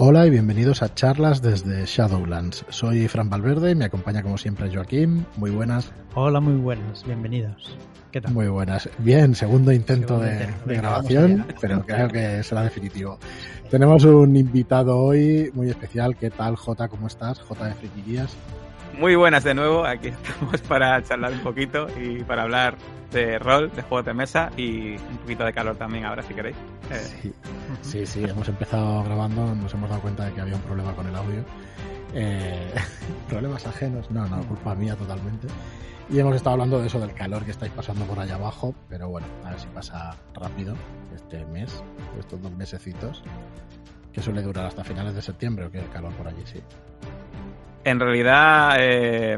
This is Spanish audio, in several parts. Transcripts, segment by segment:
Hola y bienvenidos a charlas desde Shadowlands. Soy Fran Valverde y me acompaña como siempre Joaquín. Muy buenas. Hola, muy buenas, bienvenidos. ¿Qué tal? Muy buenas. Bien, segundo intento Segundo de, intento. de Venga, grabación, pero creo que será definitivo. Tenemos un invitado hoy muy especial. ¿Qué tal, Jota? ¿Cómo estás? Jota de Friki Guías. Muy buenas de nuevo, aquí estamos para charlar un poquito y para hablar de rol, de juegos de mesa y un poquito de calor también ahora si queréis. Eh, Sí, sí, sí, hemos empezado grabando, nos hemos dado cuenta de que había un problema con el audio. Eh, problemas ajenos, no, no, culpa mía totalmente. Y hemos estado hablando de eso, del calor que estáis pasando por allá abajo, pero bueno, a ver si pasa rápido este mes, estos dos mesecitos, que suele durar hasta finales de septiembre, o que el calor por allí, sí. En realidad eh,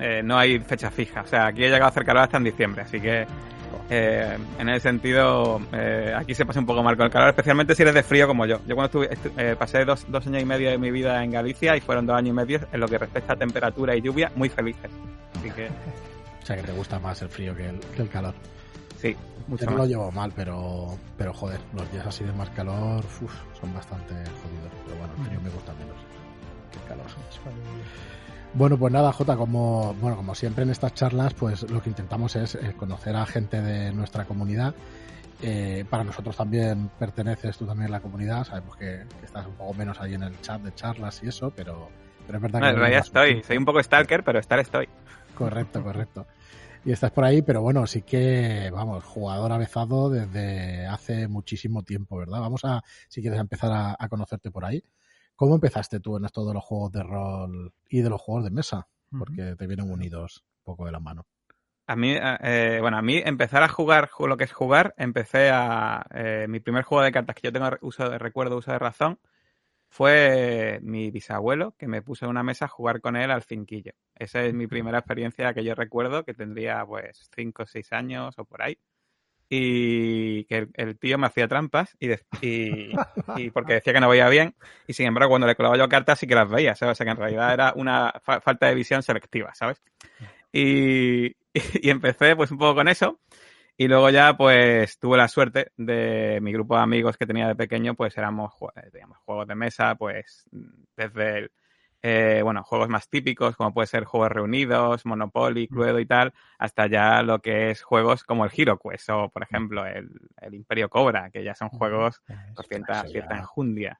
eh, no hay fecha fija, o sea, aquí he llegado a hacer calor hasta en diciembre, así que eh, en ese sentido eh, aquí se pasa un poco mal con el calor, especialmente si eres de frío como yo. Yo cuando estuve, estu- eh, pasé dos, dos años y medio de mi vida en Galicia y fueron dos años y medio en lo que respecta a temperatura y lluvia muy felices. Así que O sea, que te gusta más el frío que el, que el calor. sí, Yo mucho no lo llevo mal, pero, pero joder, los días así de más calor uf, son bastante jodidos. Pero bueno, el frío me gusta menos calor. Bueno, pues nada, Jota, como, bueno, como siempre en estas charlas, pues lo que intentamos es eh, conocer a gente de nuestra comunidad. Eh, para nosotros también perteneces tú también a la comunidad, sabemos que, que estás un poco menos ahí en el chat de charlas y eso, pero, pero es verdad No, que... en realidad estoy, soy un poco stalker, pero estar estoy. Correcto, correcto. Y estás por ahí, pero bueno, sí que, vamos, jugador avezado desde hace muchísimo tiempo, ¿verdad? Vamos a, si quieres, a empezar a, a conocerte por ahí. ¿Cómo empezaste tú en esto de los juegos de rol y de los juegos de mesa? Porque te vienen unidos un poco de la mano. A mí, eh, bueno, a mí empezar a jugar ju- lo que es jugar, empecé a... eh, mi primer juego de cartas que yo tengo re- uso de recuerdo, uso de razón, fue mi bisabuelo que me puso en una mesa a jugar con él al cinquillo. Esa es mi primera experiencia que yo recuerdo, que tendría pues 5 o 6 años o por ahí. Y que el, el tío me hacía trampas y, de- y, y porque decía que no veía bien. Y sin embargo, cuando le colaba yo cartas sí que las veía, ¿sabes? O sea que en realidad era una fa- falta de visión selectiva, ¿sabes? Y, y empecé pues un poco con eso. Y luego ya pues tuve la suerte de mi grupo de amigos que tenía de pequeño, pues éramos, teníamos juegos de mesa, pues desde el, eh, bueno, juegos más típicos como puede ser Juegos Reunidos, Monopoly, Cluedo y tal, hasta ya lo que es juegos como el Hero Quest o por ejemplo el, el Imperio Cobra, que ya son juegos con cierta, cierta enjundia,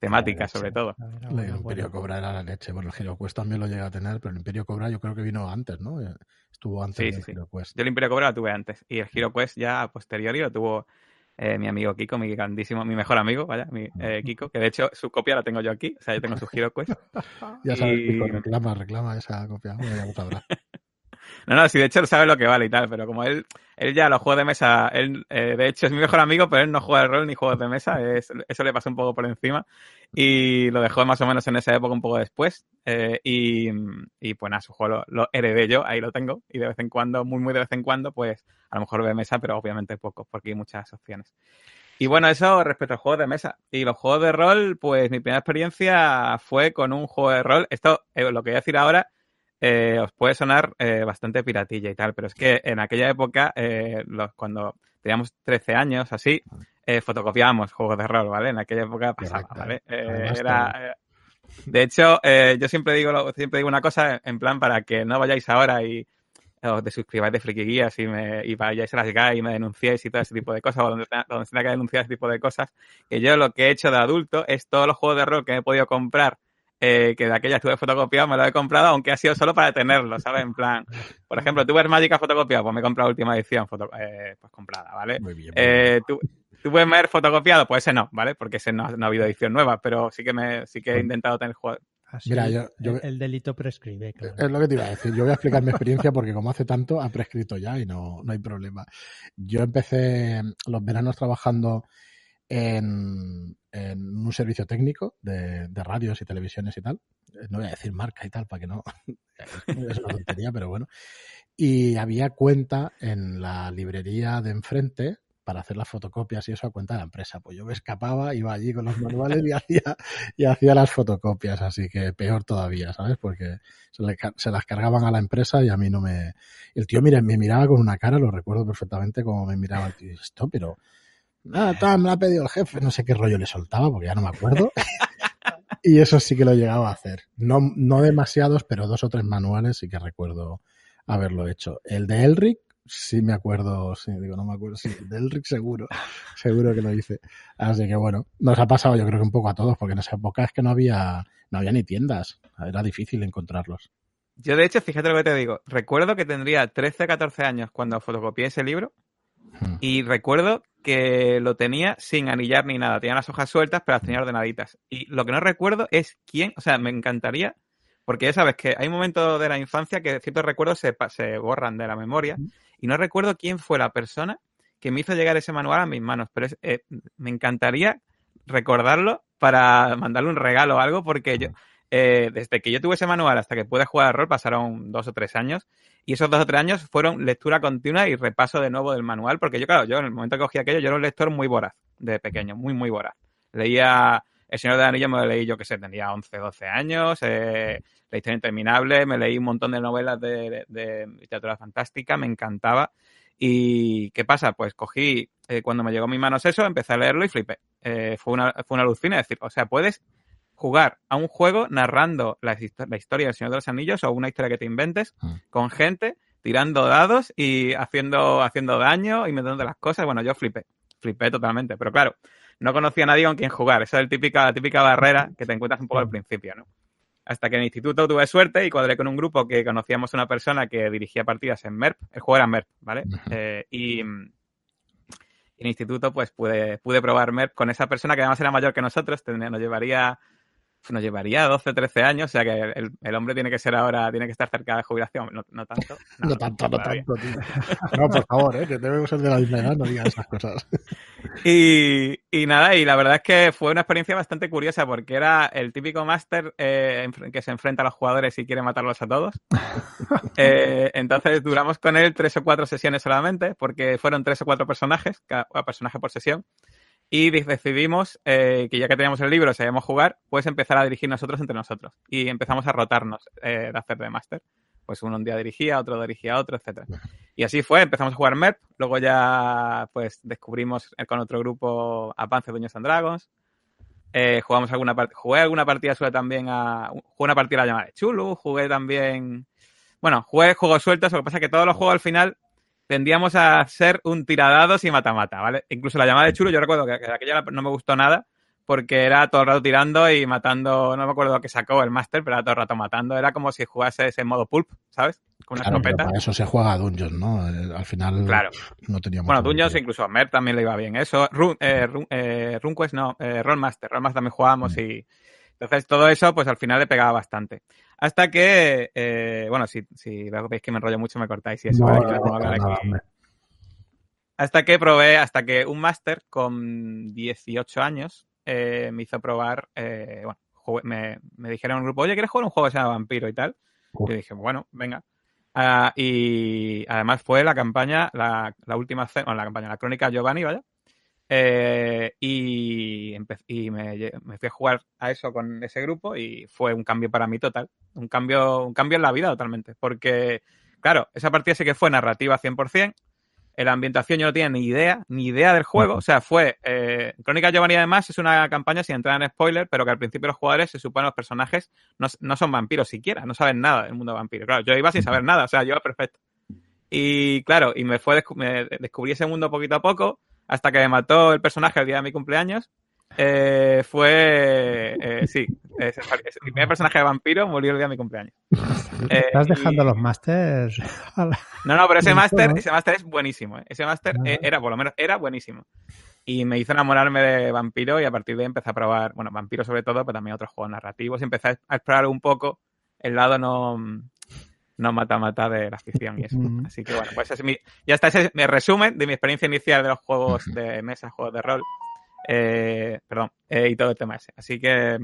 temática sobre todo. El Imperio Cobra era la leche. Bueno, el Hero Quest también lo llega a tener, pero el Imperio Cobra yo creo que vino antes, ¿no? Eh, Estuvo antes Sí, del sí. Yo el Imperio Cobra lo tuve antes y el Hero Quest ya a posteriori lo tuvo eh, mi amigo Kiko, mi grandísimo, mi mejor amigo, vaya, mi eh, Kiko, que de hecho su copia la tengo yo aquí, o sea, yo tengo su Hero Quest. Ya sabes, Y- Pico, reclama, reclama esa copia. Bueno, ya lo sabrá. No, no, sí, de hecho él sabe lo que vale y tal, pero como él, él ya los juegos de mesa, él, eh, de hecho es mi mejor amigo, pero él no juega de rol ni juegos de mesa, es- eso le pasó un poco por encima y lo dejó más o menos en esa época un poco después eh, y, y pues nada, su juego lo, lo heredé yo, ahí lo tengo y de vez en cuando, muy muy de vez en cuando, pues a lo mejor de mesa, pero obviamente poco, porque hay muchas opciones. Y bueno, eso respecto a juegos de mesa. Y los juegos de rol, pues mi primera experiencia fue con un juego de rol. Esto, eh, lo que voy a decir ahora, eh, os puede sonar eh, bastante piratilla y tal, pero es que en aquella época, eh, los, cuando teníamos 13 años, así, eh, fotocopiábamos juegos de rol, ¿vale? En aquella época pasaba. ¿vale? Era, de hecho, yo siempre digo, lo- siempre digo una cosa en plan para que no vayáis ahora y os desuscribáis de Friki Guías y, me, y vayáis a las GAI y me denunciéis y todo ese tipo de cosas, o donde, tenga- donde se tenga que denunciar ese tipo de cosas, que yo lo que he hecho de adulto es todos los juegos de rol que he podido comprar, eh, que de aquella estuve fotocopiado, me lo he comprado, aunque ha sido solo para tenerlo, ¿sabes? En plan, por ejemplo, tú ves Magic fotocopiado, pues me he comprado la última edición foto, eh, pues comprada, ¿vale? Muy bien. muy bien. Eh, tú, tú puedes ver fotocopiado, pues ese no, ¿vale? Porque ese no, no ha habido edición nueva, pero sí que me sí que he intentado tener juegos. Así, Mira, yo- yo- el, el delito prescribe, claro. Es lo que te iba a decir. Yo voy a explicar mi experiencia porque como hace tanto, ha prescrito ya y no, no hay problema. Yo empecé los veranos trabajando en, en un servicio técnico de, radios y televisiones y tal. Eh, No voy a decir marca y tal para que no... Es una tontería, pero bueno. Y había cuenta en la librería de enfrente para hacer las fotocopias y eso a cuenta de la empresa. Pues yo me escapaba, iba allí con los manuales y hacía, las fotocopias, así que peor todavía, ¿sabes? Porque se las cargaban a la empresa y a mí no me... El tío mira, me miraba con una cara, lo recuerdo perfectamente como me miraba el tío. Esto, pero Ah, tal, me ha pedido el jefe. No sé qué rollo le soltaba porque ya no me acuerdo. y eso sí que lo llegaba a hacer. No, no demasiados, pero dos o tres manuales sí que recuerdo haberlo hecho. El de Elric, sí me acuerdo, sí, digo, no me acuerdo, sí, de Elric seguro, seguro que lo hice. Así que bueno, nos ha pasado yo creo que un poco a todos, porque en esa época es que no había, no había ni tiendas, era difícil encontrarlos. Yo, de hecho, fíjate lo que te digo. Recuerdo que tendría 13, 14 años cuando fotocopié ese libro. Hmm. Y recuerdo que lo tenía sin anillar ni nada. Tenía las hojas sueltas, pero las tenía ordenaditas. Y lo que no recuerdo es quién, o sea, me encantaría, porque ya sabes que hay momentos de la infancia que ciertos recuerdos se, se borran de la memoria. Y no recuerdo quién fue la persona que me hizo llegar ese manual a mis manos. Pero es- eh, me encantaría recordarlo para mandarle un regalo o algo, porque yo, eh, desde que yo tuve ese manual hasta que pude jugar al rol pasaron dos o tres años. Y esos dos o tres años fueron lectura continua y repaso de nuevo del manual, porque yo, claro, yo en el momento que cogí aquello, yo era un lector muy voraz, de pequeño, muy, muy voraz. Leía El Señor de los Anillos, me lo leí yo que sé, tenía 11, 12 años, eh, La historia interminable, me leí un montón de novelas de, de- de literatura fantástica, me encantaba. ¿Y qué pasa? Pues cogí, eh, cuando me llegó a mis manos eso, empecé a leerlo y flipé. Eh, fue una, fue una alucina, es decir, o sea, puedes jugar a un juego narrando la, histo- la historia del Señor de los Anillos o una historia que te inventes Mm. con gente tirando dados y haciendo, haciendo daño y metiendo las cosas. Bueno, yo flipé, flipé totalmente. Pero claro, no conocía a nadie con quien jugar. Esa es el típica, la típica barrera que te encuentras un poco al principio, ¿no? Hasta que en el instituto tuve suerte y cuadré con un grupo que conocíamos a una persona que dirigía partidas en MERP. El juego era MERP, ¿vale? Eh, y mm, en el instituto pues pude, pude probar MERP con esa persona que además era mayor que nosotros. Nos llevaría nos llevaría 12, 13 años, o sea que el, el hombre tiene que ser ahora, tiene que estar cerca de jubilación, no, no tanto. No, tanto, no tanto, tío. No, por favor, ¿eh? que debemos ser de la misma edad, no digas esas cosas. Y, y nada, y la verdad es que fue una experiencia bastante curiosa porque era el típico máster eh, que se enfrenta a los jugadores y quiere matarlos a todos. Eh, entonces duramos con él tres o cuatro sesiones solamente porque fueron tres o cuatro personajes, cada personaje por sesión. Y de- decidimos eh, que ya que teníamos el libro, sabíamos jugar, pues empezar a dirigir nosotros entre nosotros. Y empezamos a rotarnos eh, de hacer de máster. Pues uno un día dirigía, otro dirigía otro, etcétera. Y así fue, empezamos a jugar MERP, luego ya pues descubrimos eh, con otro grupo Advanced Dungeons and Dragons. Eh, jugamos alguna jugué alguna partida suelta también a. Jugué una partida llamada de Chulu, jugué también. Bueno, jugué juegos sueltos, lo que pasa es que todos los juegos al final tendíamos a ser un tiradados y mata-mata, ¿vale? Incluso la llamada de Chulo, yo recuerdo que, que aquella no me gustó nada porque era todo el rato tirando y matando, no me acuerdo lo que sacó el máster, pero era todo el rato matando. Era como si jugase ese modo pulp, ¿sabes? Con una Claro, escopeta. para eso se juega a Dungeons, ¿no? Eh, Al final Claro. no teníamos. Bueno. Dungeons incluso a Mer también le iba bien eso. Run, eh, Run- eh, RuneQuest no, eh, Rollmaster. Rollmaster también jugábamos Mm. y... Entonces todo eso pues al final le pegaba bastante. Hasta que, eh, bueno, si, si veis que me enrollo mucho me cortáis y eso. No, ¿vale? no, Que aquí. Hasta que probé, hasta que un máster con 18 años eh, me hizo probar, eh, bueno, jugué- me, me dijeron en un grupo, oye, ¿quieres jugar un juego que se llama Vampiro y tal? Uf. Yo dije, bueno, venga. Ah, y además fue la campaña, la, la última, bueno, la campaña, la crónica Giovanni, vaya. Eh, y y me, fui a jugar a eso con ese grupo y fue un cambio para mí total. Un cambio, un cambio en la vida totalmente. Porque, claro, esa partida sí que fue narrativa 100%. En la ambientación yo no tenía ni idea, ni idea del juego. O sea, fue. Eh, Crónica Giovanni, además, es una campaña sin entrar en spoiler, pero que al principio los jugadores se supone los personajes no, no son vampiros siquiera, no saben nada del mundo vampiro. Claro, yo iba sin saber nada, o sea, yo iba perfecto. Y claro, y me fue me descubrí ese mundo poquito a poco, hasta que me mató el personaje el día de mi cumpleaños. Eh, fue. eh, sí, mi primer personaje de vampiro murió el día de mi cumpleaños. Eh, Estás y- dejando los la- no, no, pero ese máster, ese máster es buenísimo. ¿eh? Ese máster eh, era, por lo menos, era buenísimo. Y me hizo enamorarme de vampiro y a partir de ahí empecé a probar, bueno, vampiro sobre todo, pero también otros juegos narrativos. Y empecé a explorar un poco el lado no, no mata-mata de la ficción y eso. Así que bueno, pues ese es mi, ya está ese es mi resumen de mi experiencia inicial de los juegos de mesa, juegos de rol. Eh, perdón, eh, y todo el tema ese. Así que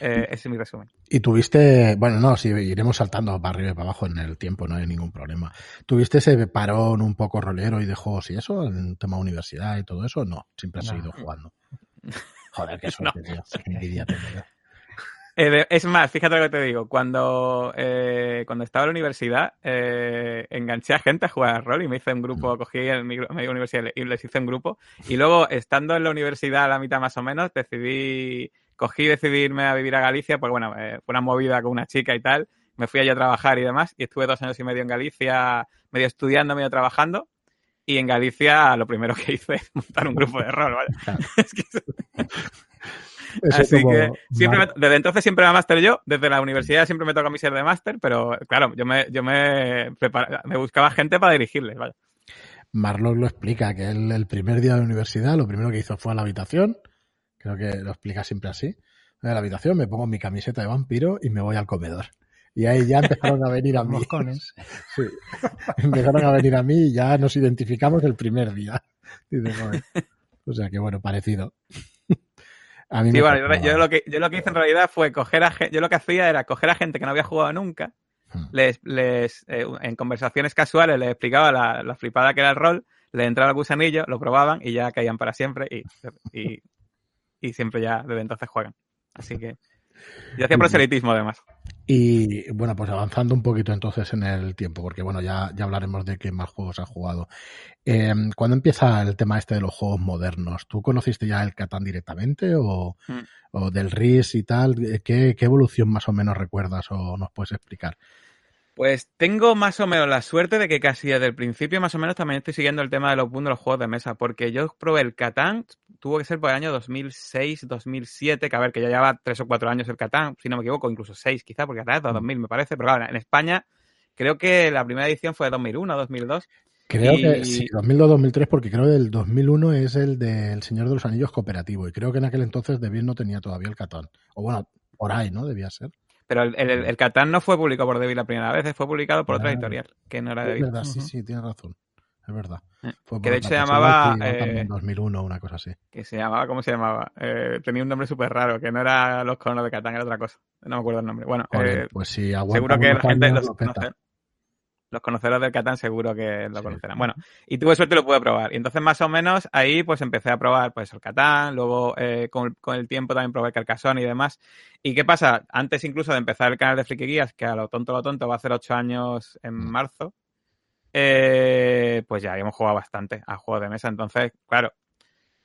eh, ese es mi resumen. Y tuviste, bueno, no, si iremos saltando para arriba y para abajo en el tiempo, no hay ningún problema. ¿Tuviste ese parón un poco rolero y de juegos y eso, en tema universidad y todo eso? No, siempre has No. seguido jugando. Joder, qué suerte, tío. Qué envidia tengo yo. Eh, es más, fíjate lo que te digo. Cuando, eh, cuando estaba en la universidad, eh, enganché a gente a jugar al rol y me hice un grupo, cogí el, mi, mi universidad y les hice un grupo. Y luego, estando en la universidad a la mitad más o menos, decidí, cogí y decidí irme a vivir a Galicia, porque bueno, fue una movida con una chica y tal. Me fui allí a trabajar y demás. Y estuve dos años y medio en Galicia, medio estudiando, medio trabajando. Y en Galicia lo primero que hice es montar un grupo de rol, ¿vale? es que... Eso Así como- que siempre vale. me- desde entonces siempre era máster yo, desde la universidad siempre me toca mi ser de máster, pero claro, yo me, yo me, prepara- me buscaba gente para dirigirles, vaya. Marlock lo explica, que él el primer día de la universidad lo primero que hizo fue a la habitación, creo que lo explica siempre así, voy a la habitación, me pongo mi camiseta de vampiro y me voy al comedor. Y ahí ya empezaron a venir a mí. Moscones. Sí. Empezaron a venir a mí y ya nos identificamos el primer día. O sea que bueno, parecido. A mí Sí, me bueno, tocó- yo, yo lo que, yo lo que hice en realidad fue coger a yo lo que hacía era coger a gente que no había jugado nunca, Hmm. les, les eh, en conversaciones casuales les explicaba la, la flipada que era el rol, les entraba el gusanillo, lo probaban y ya caían para siempre y, y, y siempre ya desde entonces juegan. Así que yo hacía proselitismo además. Y bueno, pues avanzando un poquito entonces en el tiempo, porque bueno, ya, ya hablaremos de qué más juegos has jugado. Eh, ¿Cuándo empieza el tema este de los juegos modernos? ¿Tú conociste ya el Catán directamente o, Mm. o del RIS y tal? ¿Qué, ¿Qué evolución más o menos recuerdas o nos puedes explicar? Pues tengo más o menos la suerte de que casi desde el principio más o menos también estoy siguiendo el tema de los boom de los juegos de mesa, porque yo probé el Catán, tuvo que ser por el año 2006, 2007, que a ver, que ya lleva tres o cuatro años el Catán, si no me equivoco, incluso seis quizá, porque Catán es de 2000 me parece, pero claro, en España creo que la primera edición fue de 2001 2002. Creo Y- que sí, 2002-2003, porque creo que el 2001 es el del Señor de los Anillos cooperativo, y creo que en aquel entonces de bien no tenía todavía el Catán. O bueno, por ahí, ¿no? Debía ser. Pero el, el, el Catán no fue publicado por Devil la primera vez, fue publicado por otra Claro. editorial, que no era Es Devil. verdad, sí, sí, tienes razón. Es verdad. Eh, Fue que de hecho se llamaba, eh, también 2001 una cosa así. que se llamaba, ¿cómo se llamaba? Eh, tenía un nombre súper raro, que no era los conos de Catán, era otra cosa. No me acuerdo el nombre. Bueno, Joder, eh, pues aguanta seguro que la gente, los, lo conocer- los conoceros del Catán seguro que lo Sí. conocerán. Bueno, y tuve suerte y lo pude probar. Y entonces más o menos ahí pues empecé a probar pues el Catán, luego con, el- con el tiempo también probé Carcassonne y demás. ¿Y qué pasa? Antes incluso de empezar el canal de Friki Guías, que a lo tonto lo tonto va a hacer ocho años en Mm. marzo, eh, pues ya habíamos jugado bastante a juegos de mesa. Entonces, claro,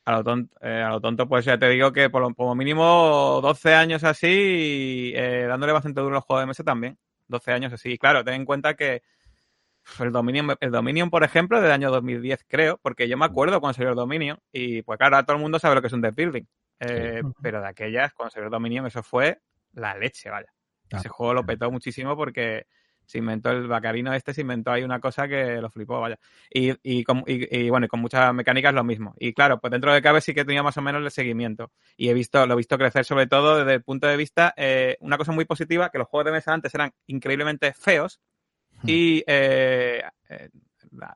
a lo tonto, eh, a lo tonto pues ya te digo que por lo como mínimo 12 años así, eh, dándole bastante duro a los juegos de mesa también. 12 años así. Y claro, ten en cuenta que el Dominion, el Dominion, por ejemplo, del año 2010, creo, porque yo me acuerdo cuando salió el Dominion, y pues claro, ahora todo el mundo sabe lo que es un deck building. Eh, Sí. Pero de aquellas, cuando salió el Dominion, eso fue la leche, vaya. Claro. Ese juego lo petó muchísimo porque se inventó el Bacarino este, se inventó ahí una cosa que lo flipó, vaya. Y, y, con, y, y, bueno, y con muchas mecánicas lo mismo. Y claro, pues dentro de cabe sí que tenía más o menos el seguimiento. Y he visto, lo he visto crecer sobre todo desde el punto de vista, eh, una cosa muy positiva, que los juegos de mesa antes eran increíblemente feos Hmm. y eh, eh,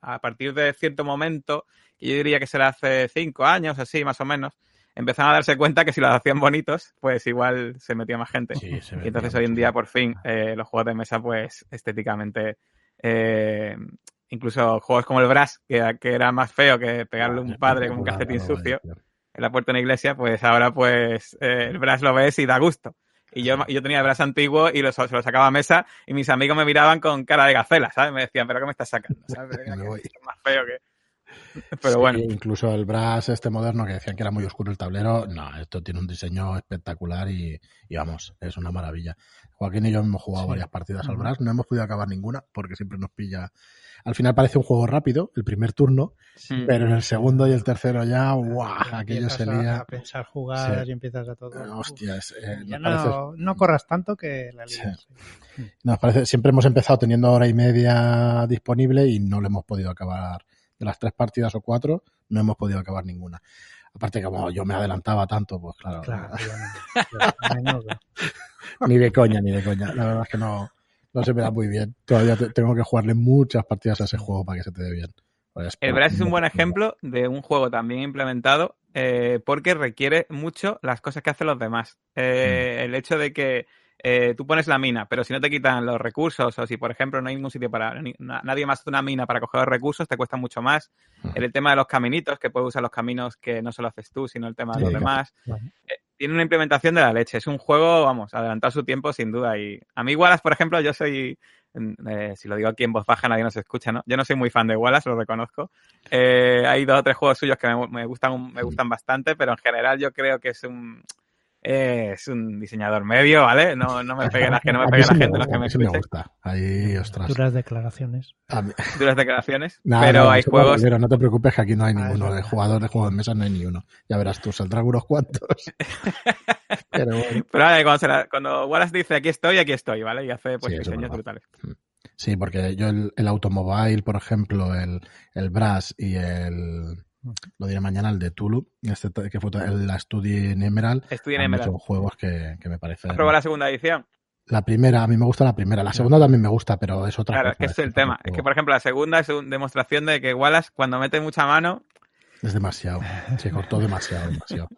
a partir de cierto momento, yo diría que será hace cinco años, así más o menos, empezaron a darse cuenta que si los hacían bonitos, pues igual se metía más gente. Sí, se Y entonces hoy en día, por fin, eh, los juegos de mesa, pues estéticamente, eh, incluso juegos como el Brass, que, que era más feo que pegarle un padre con un la sucio en la puerta de una iglesia, pues ahora pues eh, el Brass lo ves y da gusto. Y yo, yo tenía el Brass antiguo y lo, se lo sacaba a mesa y mis amigos me miraban con cara de gacela, ¿sabes? Me decían, ¿pero qué me estás sacando? ¿sabes? Pero que es más feo que... Pero Sí, bueno, Incluso el Brass este moderno que decían que era muy oscuro el tablero, no, esto tiene un diseño espectacular y, y vamos, es una maravilla. Joaquín y yo hemos jugado Sí. varias partidas al. Brass, no hemos podido acabar ninguna porque siempre nos pilla. Al final parece un juego rápido, el primer turno, pero en el segundo y el tercero ya, ¡guau! Ya Aquello se empiezas a- pensar Sí. y empiezas a todo. Eh, ya nos parece- no, no corras tanto que la lías. Nos parece, siempre hemos empezado teniendo hora y media disponible y no le hemos podido acabar. De las tres partidas o cuatro, no hemos podido acabar ninguna. Aparte que como yo me adelantaba tanto, pues claro, Claro, ni de coña, ni de coña. La verdad es que no, no se me da muy bien. Todavía te- tengo que jugarle muchas partidas a ese juego para que se te dé bien. Pues, El Brass es un buen ejemplo de un juego también implementado eh, porque requiere mucho las cosas que hacen los demás. Eh, El hecho de que eh, tú pones la mina, pero si no te quitan los recursos o si, por ejemplo, no hay ningún sitio para... ni- na- nadie más hace una mina para coger los recursos, te cuesta mucho más. Ujú. El tema de los caminitos, que puedes usar los caminos que no solo haces tú, sino el tema de Sí, los demás. Eh, tiene una implementación de la leche. Es un juego, vamos, adelantar su tiempo sin duda. Y a mí Wallace, por ejemplo, yo soy, eh, si lo digo aquí en voz baja nadie nos escucha, ¿no? Yo no soy muy fan de Wallace, lo reconozco. Eh, hay dos o tres juegos suyos que me, me, gustan, me gustan bastante, pero en general yo creo que es un, es un diseñador medio, ¿vale? No, no me pegue las que no me pegue la gente, los que me sí me gusta. Ahí, ostras. Duras declaraciones. Duras declaraciones. Nah, pero no, hay juegos. Pero no te preocupes que aquí no hay ninguno. Ah, de jugador de juegos de mesa no hay ni uno. Ya verás tú, saldrán unos cuantos. pero bueno. Pero vale, cuando, la, cuando, Wallace dice aquí estoy, aquí estoy, ¿vale? Y hace pues sí, diseños brutales. Sí, porque yo el, el Automobile, por ejemplo, el, el Brass y el lo diré mañana, el de Tulu, este, que fue la Study en Emerald. Study en Emerald. Son juegos que, que me parecen. ¿Has probado la segunda edición? La primera, a mí me gusta la primera. La segunda también me gusta, pero es otra Claro, cosa, que es el tema. Es que, por ejemplo, la segunda es una demostración de que Wallace, cuando mete mucha mano. Es demasiado. Se cortó demasiado, demasiado.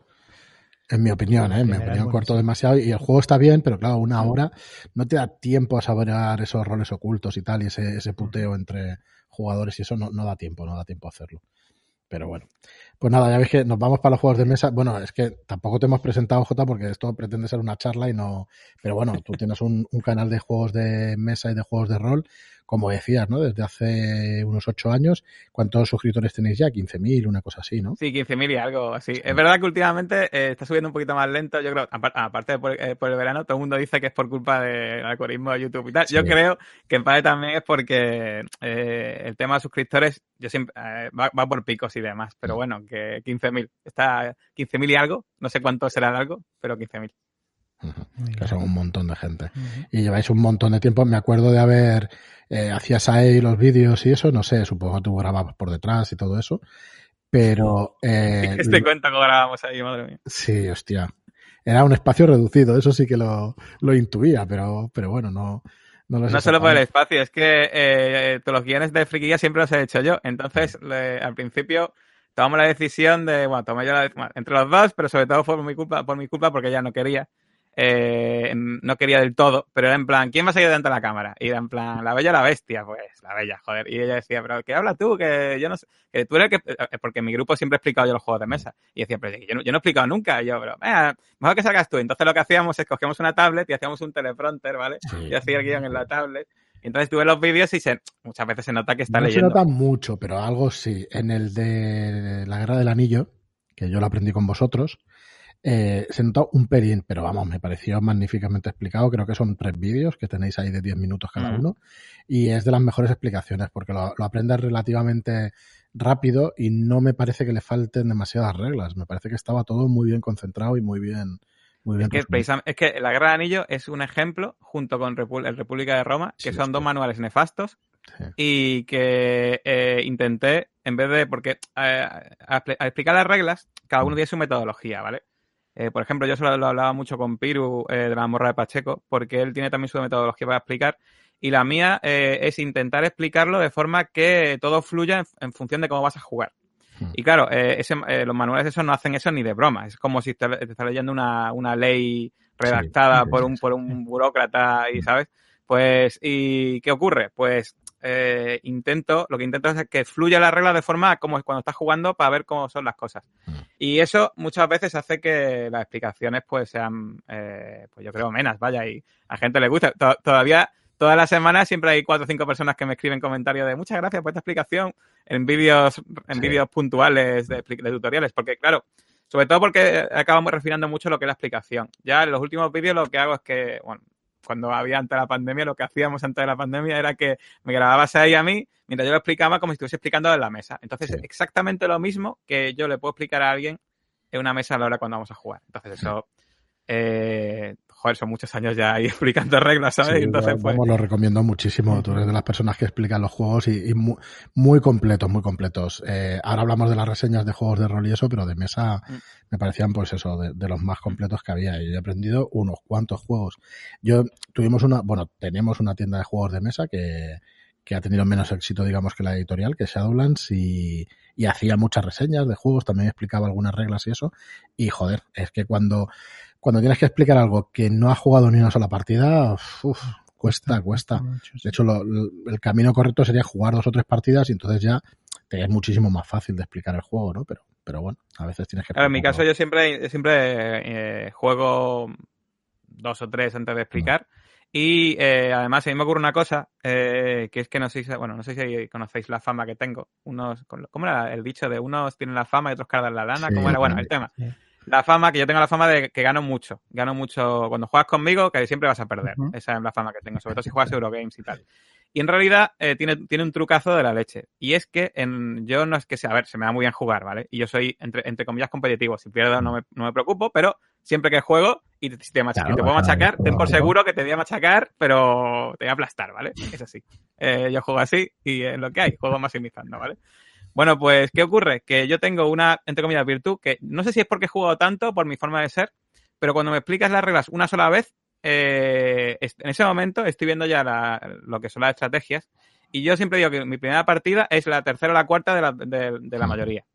En mi opinión, ¿eh? En mi opinión cortó demasiado y el juego está bien, pero claro, una hora no te da tiempo a saborear esos roles ocultos y tal y ese, ese puteo entre jugadores y eso no, no da tiempo, no da tiempo a hacerlo. Pero bueno. Pues nada, ya veis que nos vamos para los juegos de mesa. Bueno, es que tampoco te hemos presentado, J, porque esto pretende ser una charla y no. Pero bueno, tú tienes un, un canal de juegos de mesa y de juegos de rol, como decías, ¿no? Desde hace unos ocho años. ¿Cuántos suscriptores tenéis ya? 15.000, una cosa así, ¿no? Sí, 15.000 y algo así. Es verdad que últimamente eh, está subiendo un poquito más lento. Yo creo, aparte de por, eh, por, el verano, todo el mundo dice que es por culpa del algoritmo de YouTube y tal. Sí. Yo creo que en parte también es porque eh, el tema de suscriptores yo siempre eh, va, va, por picos y demás. Pero bueno, que 15.000. Está 15.000 y algo. No sé cuánto será el algo, pero 15.000. Uh -huh. Que son un montón de gente. Uh -huh. Y lleváis un montón de tiempo. Me acuerdo de haber, eh, hacías ahí los vídeos y eso, no sé, supongo que tú grababas por detrás y todo eso. Pero. Eh, este cuenta que grabábamos ahí, madre mía. Sí, hostia. Era un espacio reducido, eso sí que lo, lo intuía, pero, pero bueno, no. No, no solo por el espacio, es que eh, todos los guiones de Friquilla siempre los he hecho yo. Entonces, le, al principio tomamos la decisión de, bueno, tomé yo la bueno, entre los dos, pero sobre todo fue por mi culpa, por mi culpa porque ella no quería. Eh, no quería del todo, pero era en plan, ¿quién va a salir delante de la cámara? Y era en plan, la bella o la bestia, pues, la bella, joder. Y ella decía, pero ¿qué hablas tú? Que yo no sé, que tú eres el que, eh, porque en mi grupo siempre he explicado yo los juegos de mesa. Y decía, pero yo no, yo no he explicado nunca. Y yo, pero, eh, mejor que salgas tú. Entonces lo que hacíamos es cogíamos una tablet y hacíamos un teleprompter, ¿vale? Sí. Y hacía el guion en la tablet. Y entonces tú ves los vídeos y se, muchas veces se nota que está no leyendo. se nota mucho, pero algo sí. En el de la Guerra del Anillo, que yo lo aprendí con vosotros, eh, se notó un pelín, pero vamos, me pareció magníficamente explicado. Creo que son tres vídeos que tenéis ahí de 10 minutos cada mm. uno. Y es de las mejores explicaciones porque lo, lo aprendes relativamente rápido y no me parece que le falten demasiadas reglas. Me parece que estaba todo muy bien concentrado y muy bien. Muy bien es, que, es que La Guerra de Anillo es un ejemplo, junto con Repul el República de Roma, que sí, son dos manuales nefastos sí. y que eh, intenté, en vez de. Porque eh, a, a explicar las reglas, cada uno tiene su metodología, ¿vale? Eh, por ejemplo, yo solo lo hablaba mucho con Piru eh, de la morra de Pacheco, porque él tiene también su metodología para explicar. Y la mía eh, es intentar explicarlo de forma que todo fluya en, en función de cómo vas a jugar. Hmm. Y claro, eh, ese, los manuales esos no hacen eso ni de broma. Es como si te, te estás leyendo una, una ley redactada sí, por, un, por un burócrata y, ¿sabes? Pues, ¿y qué ocurre? Pues eh, intento, lo que intento es que fluya la regla de forma como cuando estás jugando para ver cómo son las cosas. Mm. Y eso muchas veces hace que las explicaciones pues sean, eh, pues yo creo, menos, vaya, y a gente le gusta. Todavía, todas las semanas siempre hay cuatro o cinco personas que me escriben comentarios de muchas gracias por esta explicación en vídeos, en sí. vídeos puntuales de, de tutoriales, porque claro, sobre todo porque acabamos refinando mucho lo que es la explicación. Ya en los últimos vídeos lo que hago es que, bueno, cuando había antes de la pandemia, lo que hacíamos antes de la pandemia era que me grababas ahí a mí mientras yo lo explicaba como si estuviese explicando en la mesa. Entonces, sí. exactamente lo mismo que yo le puedo explicar a alguien en una mesa a la hora cuando vamos a jugar. Entonces, eso, eh, joder, son muchos años ya ahí explicando reglas, ¿sabes? Sí, Entonces, pues... Lo recomiendo muchísimo. Tú eres de las personas que explican los juegos y, y muy, muy, completos, muy completos. Eh, ahora hablamos de las reseñas de juegos de rol y eso, pero de mesa mm. me parecían, pues eso, de, de, los más completos que había. Y he aprendido unos cuantos juegos. Yo tuvimos una, bueno, tenemos una tienda de juegos de mesa que, que ha tenido menos éxito, digamos, que la editorial, que es Shadowlands, y, y hacía muchas reseñas de juegos, también explicaba algunas reglas y eso. Y joder, es que cuando cuando tienes que explicar algo que no ha jugado ni una sola partida, uf, cuesta, cuesta. De hecho, lo, el camino correcto sería jugar dos o tres partidas y entonces ya te es muchísimo más fácil de explicar el juego, ¿no? Pero, pero bueno, a veces tienes que... Claro, en mi caso yo siempre, siempre eh, juego dos o tres antes de explicar. Y eh, además, a mí me ocurre una cosa, eh, que es que no sé, si, bueno, no sé si conocéis la fama que tengo. Unos, ¿Cómo era el dicho de unos tienen la fama y otros cargan la lana? ¿Cómo era? Bueno, el tema. Sí. La fama, que yo tengo la fama de que gano mucho. Gano mucho cuando juegas conmigo, que siempre vas a perder. Esa es la fama que tengo, sobre todo si juegas Eurogames y tal. Y en realidad eh, tiene, tiene un trucazo de la leche. Y es que en, yo no es que sea, a ver, se me da muy bien jugar, ¿vale? Y yo soy, entre, entre comillas, competitivo. Si pierdo no me, no me preocupo, pero siempre que juego y te, te, macha- Claro, te puedo claro, machacar, ten por seguro que te voy a machacar, pero te voy a aplastar, ¿vale? Es así. Eh, yo juego así y es lo que hay, juego maximizando, ¿vale? Bueno, pues, ¿qué ocurre? Que yo tengo una, entre comillas, virtud que no sé si es porque he jugado tanto por mi forma de ser, pero cuando me explicas las reglas una sola vez, eh, en ese momento estoy viendo ya la- lo que son las estrategias y yo siempre digo que mi primera partida es la tercera o la cuarta de la, de, de la mayoría.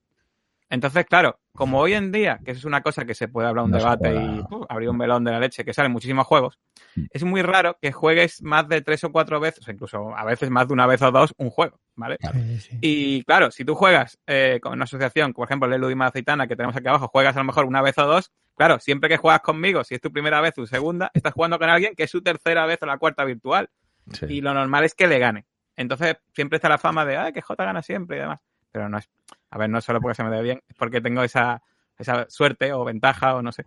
Entonces, claro, como hoy en día, que eso es una cosa que se puede hablar un No debate y uh, abrir un melón de la leche, que salen muchísimos juegos, Mm. es muy raro que juegues más de tres o cuatro veces, o incluso a veces más de una vez o dos, un juego, ¿vale? Sí, sí. Y claro, si tú juegas eh, con una asociación, por ejemplo, el Ludima Aceitana, que tenemos aquí abajo, juegas a lo mejor una vez o dos, claro, siempre que juegas conmigo, si es tu primera vez o tu segunda, estás jugando con alguien que es su tercera vez o la cuarta virtual. Sí. Y lo normal es que le gane. Entonces, siempre está la fama de, ay, que J gana siempre y demás. Pero no es, a ver, no es solo porque se me dé bien, es porque tengo esa, esa suerte o ventaja o no sé.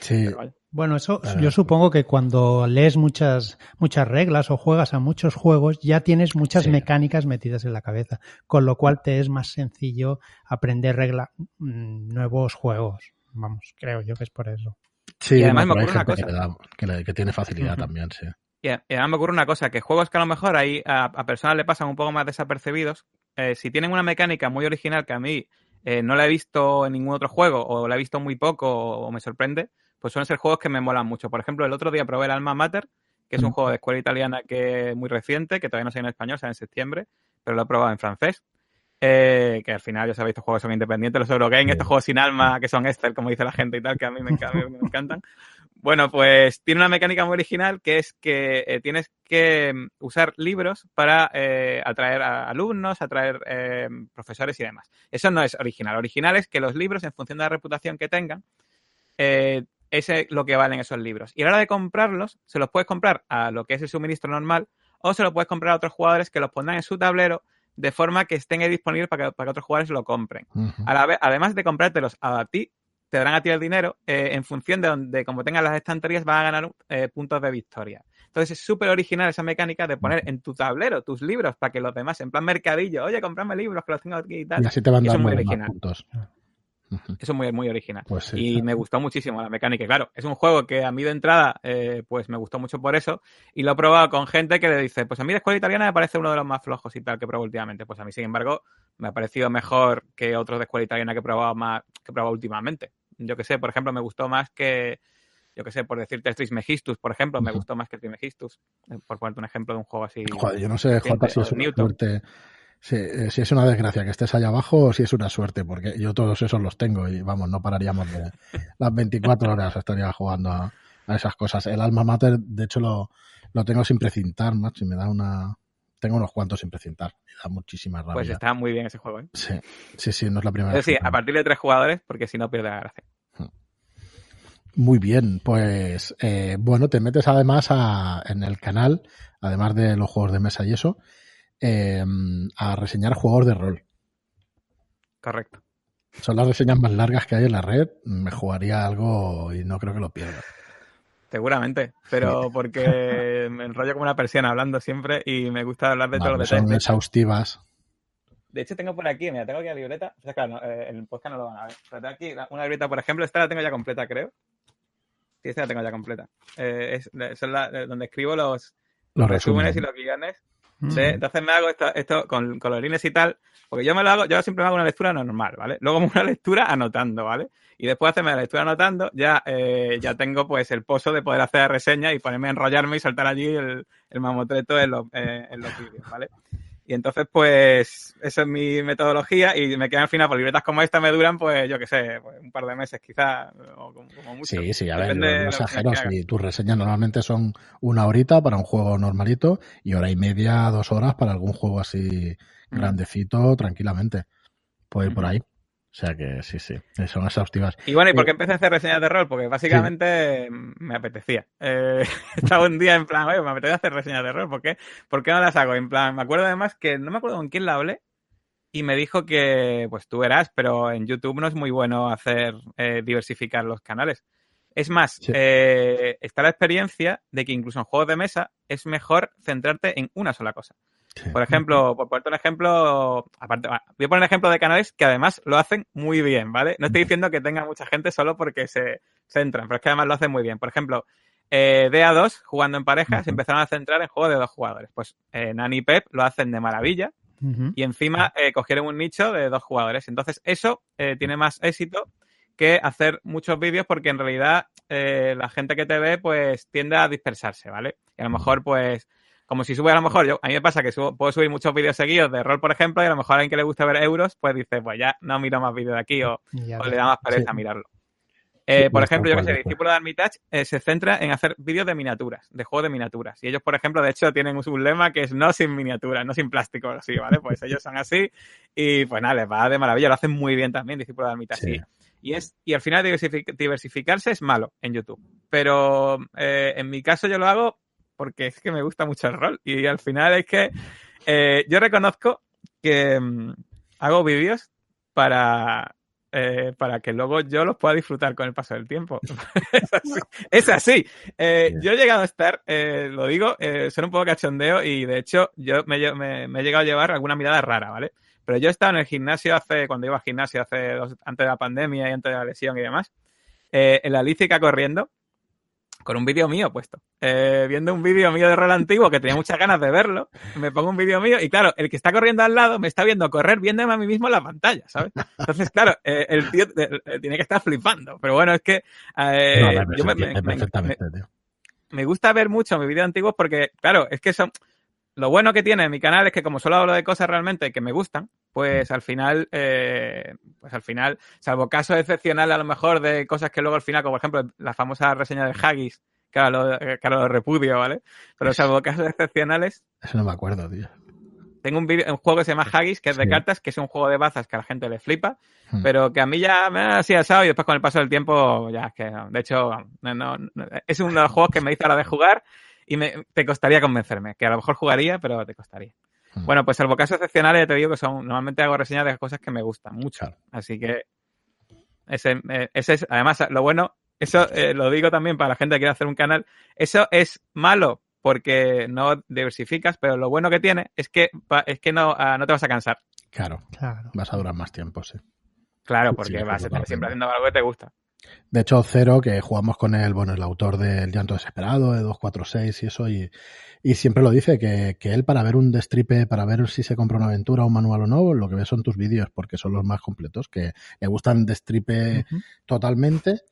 Sí, Pero vaya. Bueno, eso Claro. yo supongo que cuando lees muchas muchas reglas o juegas a muchos juegos ya tienes muchas Sí. mecánicas metidas en la cabeza, con lo cual te es más sencillo aprender regla mm, nuevos juegos. Vamos, creo yo que es por eso. sí, Y además no, me ocurre una gente que, le da- que le- que tiene facilidad también, sí. Y además me ocurre una cosa, que juegos que a lo mejor ahí a, a personas le pasan un poco más desapercibidos, eh, si tienen una mecánica muy original que a mí eh, no la he visto en ningún otro juego o la he visto muy poco o, o me sorprende, pues suelen ser juegos que me molan mucho. Por ejemplo, el otro día probé el Alma Mater, que es un juego de escuela italiana que es muy reciente, que todavía no sale en español, sale en septiembre, pero lo he probado en francés. Eh, que al final ya sabéis, estos juegos son independientes, los Eurogames, Sí. estos juegos sin alma, que son Esther, como dice la gente y tal, que a mí me, me- me encantan. Bueno, pues tiene una mecánica muy original que es que eh, tienes que mm, usar libros para eh, atraer a alumnos, atraer eh, profesores y demás. Eso no es original. Original es que los libros, en función de la reputación que tengan, eh, ese es lo que valen esos libros. Y a la hora de comprarlos, se los puedes comprar a lo que es el suministro normal o se los puedes comprar a otros jugadores que los pongan en su tablero de forma que estén ahí disponibles para que, para que otros jugadores lo compren. Ujú. A la vez- además de comprártelos a ti, te darán a ti el dinero eh, en función de, donde, como tengan las estanterías, van a ganar eh, puntos de victoria. Entonces es súper original esa mecánica de poner en tu tablero tus libros para que los demás, en plan mercadillo, oye, comprame libros que los tengo aquí y tal. Y así te van dando muy original. puntos. Eso es muy, muy original. Pues sí. Y me gustó muchísimo la mecánica. Claro, es un juego que a mí de entrada, eh, pues me gustó mucho por eso. Y lo he probado con gente que le dice, pues a mí la escuela italiana me parece uno de los más flojos y tal que he probado últimamente. Pues a mí, sin embargo, me ha parecido mejor que otros de escuela italiana que he probado más, que he probado últimamente. Yo que sé, por ejemplo, me gustó más que, yo que sé, por decirte Trismegistus, por ejemplo, me gustó más que Trismegistus. eh, Por ponerte un ejemplo de un juego así. Joder, yo no sé, Jota, si es una suerte. Si, eh, si es una desgracia que estés allá abajo o si es una suerte, porque yo todos esos los tengo y vamos, no pararíamos de las 24 horas estaría jugando a, a esas cosas. El alma mater, de hecho, lo, lo tengo sin precintar, macho, y me da una. Tengo unos cuantos sin precintar, me da muchísima rabia. Pues está muy bien ese juego, ¿eh? Sí, sí, sí, no es la primera Eso vez. sí, a partir de tres jugadores, porque si no pierde la gracia. Muy bien, pues eh, bueno, te metes además a, en el canal, además de los juegos de mesa y eso, eh, a reseñar juegos de rol. Correcto. Son las reseñas más largas que hay en la red. Me jugaría algo y no creo que lo pierda. Seguramente, pero porque me enrollo como una persiana hablando siempre y me gusta hablar de todos Vale, los son detalles. De hecho, exhaustivas. de hecho, tengo por aquí, mira, tengo aquí la libreta. O sea, claro, no, eh, en el podcast no lo van a ver. Pero tengo aquí la- una libreta, por ejemplo, esta la tengo ya completa, creo. Sí, esta la tengo ya completa. Eh, es, es la- eh, donde escribo los, Los resúmenes y los guiones. Mm. ¿sí? Entonces me hago esto, esto con colorines y tal, porque yo me lo hago, yo siempre me hago una lectura normal, ¿vale? Luego me hago una lectura anotando, ¿vale? Y después de hacerme la lectura anotando, ya, eh, ya tengo pues el pozo de poder hacer la reseña y ponerme a enrollarme y soltar allí el, el mamotreto en los, eh, en los vídeos, ¿vale? Y entonces, pues, esa es mi metodología y me quedan al final, pues libretas como esta me duran, pues, yo qué sé, pues, un par de meses quizás, o como, como mucho. Sí, sí, a ver, no haga. Si tus reseñas normalmente son una horita para un juego normalito y hora y media, dos horas para algún juego así Mm. grandecito, tranquilamente. Puede ir por Ujú. ahí. O sea que sí, sí, son exhaustivas. Y bueno, ¿y por qué empecé a hacer reseñas de rol? Porque básicamente me apetecía. Eh, estaba un día en plan, oye, me apetece hacer reseñas de rol, ¿por qué? ¿Por qué no las hago? En plan, me acuerdo además que no me acuerdo con quién la hablé y me dijo que, pues tú verás, pero en YouTube no es muy bueno hacer eh, diversificar los canales. Es más, eh, está la experiencia de que incluso en juegos de mesa es mejor centrarte en una sola cosa. Por ejemplo, por ponerte un ejemplo, aparte, voy a poner un ejemplo de canales que además lo hacen muy bien, ¿vale? No estoy diciendo que tenga mucha gente solo porque se centran, pero es que además lo hacen muy bien. Por ejemplo, eh, DA2, jugando en pareja, se empezaron a centrar en juegos de dos jugadores. Pues eh, Nani y Pep lo hacen de maravilla y encima eh, cogieron un nicho de dos jugadores. Entonces, eso eh, tiene más éxito que hacer muchos vídeos porque en realidad eh, la gente que te ve pues tiende a dispersarse, ¿vale? Y a lo mejor pues como si sube a lo mejor, yo, a mí me pasa que subo, puedo subir muchos vídeos seguidos de rol, por ejemplo, y a lo mejor a alguien que le gusta ver euros, pues dice, pues ya no miro más vídeos de aquí o, le da más pereza mirarlo. Eh, por ejemplo, yo que sé, Discípulo de Armitage eh, se centra en hacer vídeos de miniaturas, de juegos de miniaturas. Y ellos, por ejemplo, de hecho, tienen un lema que es no sin miniaturas, no sin plástico, así, ¿vale? Pues ellos son así y pues nada, les va de maravilla, lo hacen muy bien también, Discípulo de Armitage. Y, es, y al final diversificarse es malo en YouTube. Pero eh, en mi caso yo lo hago porque es que me gusta mucho el rol. Y al final es que eh, yo reconozco que mm, hago vídeos para, eh, para que luego yo los pueda disfrutar con el paso del tiempo. es así. Eh, yo he llegado a estar, lo digo, suena un poco cachondeo y de hecho yo me, he llegado a llevar alguna mirada rara, ¿vale? Pero yo he estado en el gimnasio hace, cuando iba al gimnasio hace dos, antes de la pandemia y antes de la lesión y demás, en la lícica corriendo con un vídeo mío puesto. Eh, viendo un vídeo mío de rol antiguo que tenía muchas ganas de verlo, me pongo un vídeo mío y claro, el que está corriendo al lado me está viendo correr viéndome a mí mismo en la pantalla, ¿sabes? Entonces, claro, eh, el tío eh, tiene que estar flipando. Pero bueno, es que yo me, me, gusta ver mucho mis vídeos antiguos porque, claro, es que son lo bueno que tiene mi canal es que como solo hablo de cosas realmente que me gustan, pues al final, eh, pues al final, salvo casos excepcionales a lo mejor de cosas que luego al final, como por ejemplo la famosa reseña de Haggis, que ahora lo, lo repudio, ¿vale? Pero salvo casos excepcionales. Eso no me acuerdo, tío. Tengo un, un juego que se llama Haggis, que es de cartas, que es un juego de bazas que a la gente le flipa, hmm. pero que a mí ya me ha así asado y después con el paso del tiempo, ya es que, de hecho, no, es uno de los juegos que me hizo la de jugar y me, te costaría convencerme, que a lo mejor jugaría, pero te costaría. Hmm. Bueno, pues salvo casos excepcionales, te digo que son, normalmente hago reseñas de cosas que me gustan mucho. Así que ese, eh, ese es, además, lo bueno, eso eh, lo digo también para la gente que quiere hacer un canal, eso es malo porque no diversificas, pero lo bueno que tiene es que, es que no, ah, no te vas a cansar. Claro, claro, vas a durar más tiempo, sí. Claro, porque vas a estar siempre haciendo algo que te gusta. De hecho, Cero, que jugamos con él, bueno, el autor del Llanto Desesperado, de 246 y eso, y, y siempre lo dice, que, que, él para ver un destripe, para ver si se compra una aventura, un manual o no, lo que ve son tus vídeos, porque son los más completos, que le gustan destripe totalmente.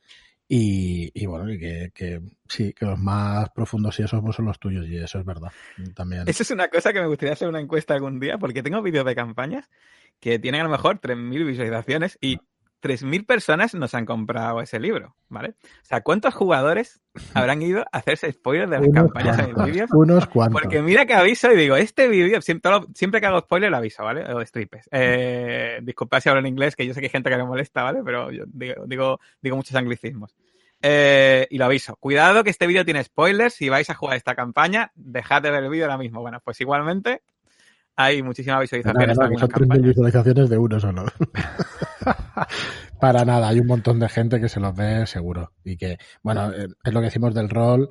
Y, y, bueno, que, que, sí, que los más profundos y esos pues son los tuyos, y eso es verdad. También. Eso es una cosa que me gustaría hacer una encuesta algún día, porque tengo vídeos de campañas que tienen a lo mejor 3.000 visualizaciones y 3.000 personas nos han comprado ese libro, ¿vale? O sea, ¿cuántos jugadores habrán ido a hacerse spoilers de las campañas en el vídeo? Unos cuantos. Porque mira que aviso y digo, este vídeo, siempre, siempre, que hago spoiler aviso, ¿vale? O stripes. Eh, disculpad si hablo en inglés, que yo sé que hay gente que me molesta, ¿vale? Pero yo digo, digo, digo muchos anglicismos. Eh, y lo aviso. Cuidado que este vídeo tiene spoilers. Si vais a jugar esta campaña, dejad de ver el vídeo ahora mismo. Bueno, pues igualmente, hay muchísimas visualizaciones. son 3.000 visualizaciones de uno solo. Para nada, hay un montón de gente que se los ve seguro. Y que, bueno, eh, es lo que decimos del rol.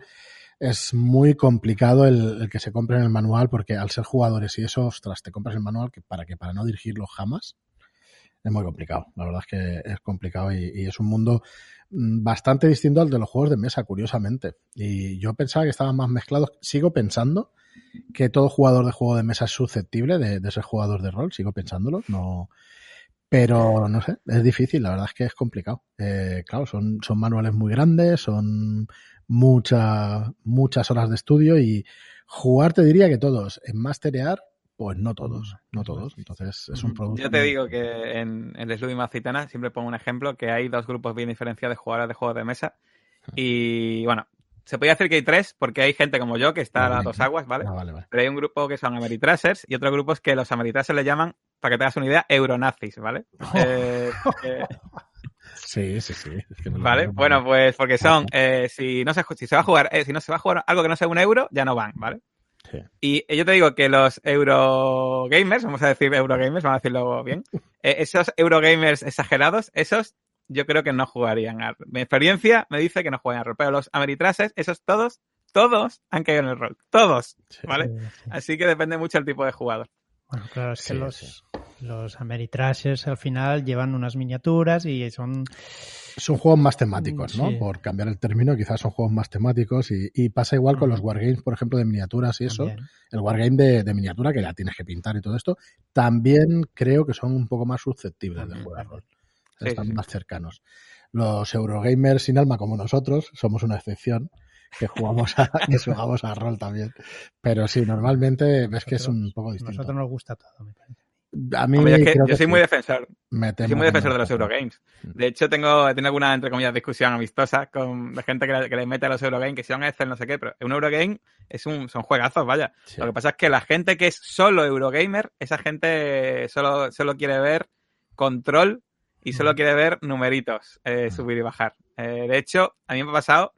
Es muy complicado el, que se compre en el manual porque al ser jugadores y eso, ostras, te compras el manual que para que para no dirigirlo jamás es muy complicado. La verdad es que es complicado y, y, es un mundo bastante distinto al de los juegos de mesa, curiosamente. Y yo pensaba que estaban más mezclados. Sigo pensando que todo jugador de juego de mesa es susceptible de, ser jugador de rol, sigo pensándolo, no, pero no sé, es difícil, la verdad es que es complicado. Eh, claro, son, son manuales muy grandes, son muchas muchas horas de estudio y jugar te diría que todos, en masterear, pues no todos, no todos. Entonces es un producto. Yo te digo que en, en el Macitana siempre pongo un ejemplo que hay dos grupos bien diferenciados de jugadores de juegos de mesa y bueno, se podría decir que hay tres, porque hay gente como yo que está a las dos aguas, ¿vale? Ah, vale, vale. Pero hay un grupo que son Ameritrasers y otro grupo es que los Ameritrasers le llaman, para que tengas una idea, Euronazis, ¿vale? Eh, eh, Sí, sí, sí. Es que no lo Vale, bueno, pues porque son, eh, si no se, si se va a jugar, eh, si no se va a jugar algo que no sea un euro, ya no van, ¿vale? Sí. Y eh, yo te digo que los Eurogamers, vamos a decir Eurogamers, vamos a decirlo bien, eh, esos Eurogamers exagerados, esos yo creo que no jugarían a Mi experiencia me dice que no juegan a rol, pero los Ameritrases, esos todos, todos han caído en el rol, todos. ¿vale? Sí, sí. Así que depende mucho del tipo de jugador. Bueno, claro, es que Sí, los, sí. los Ameritrashers al final llevan unas miniaturas y son Son juegos más temáticos, ¿no? Sí. Por cambiar el término, quizás son juegos más temáticos y, y pasa igual con los wargames, por ejemplo, de miniaturas y eso. también. El wargame de, de miniatura, que la tienes que pintar y todo esto, también creo que son un poco más susceptibles de jugar rol. Sí, Están más cercanos. Los Eurogamers sin alma como nosotros somos una excepción que jugamos a, que jugamos a rol también. Pero sí, normalmente ves que es un poco A distinto. nosotros nos gusta todo, me parece. A mí Hombre, yo es que yo soy sí. muy defensor, Me Yo temo soy muy defensor de los. Eurogames. De hecho, tengo, tengo alguna, entre comillas, discusión amistosa con de gente que le, que le mete a los Eurogames, que si son Excel, no sé qué, pero un Eurogame es un, son juegazos, vaya. Sí. Lo que pasa es que la gente que es solo Eurogamer, esa gente solo, solo quiere ver control y solo quiere ver numeritos, eh, subir y bajar. Eh, de hecho, a mí me ha pasado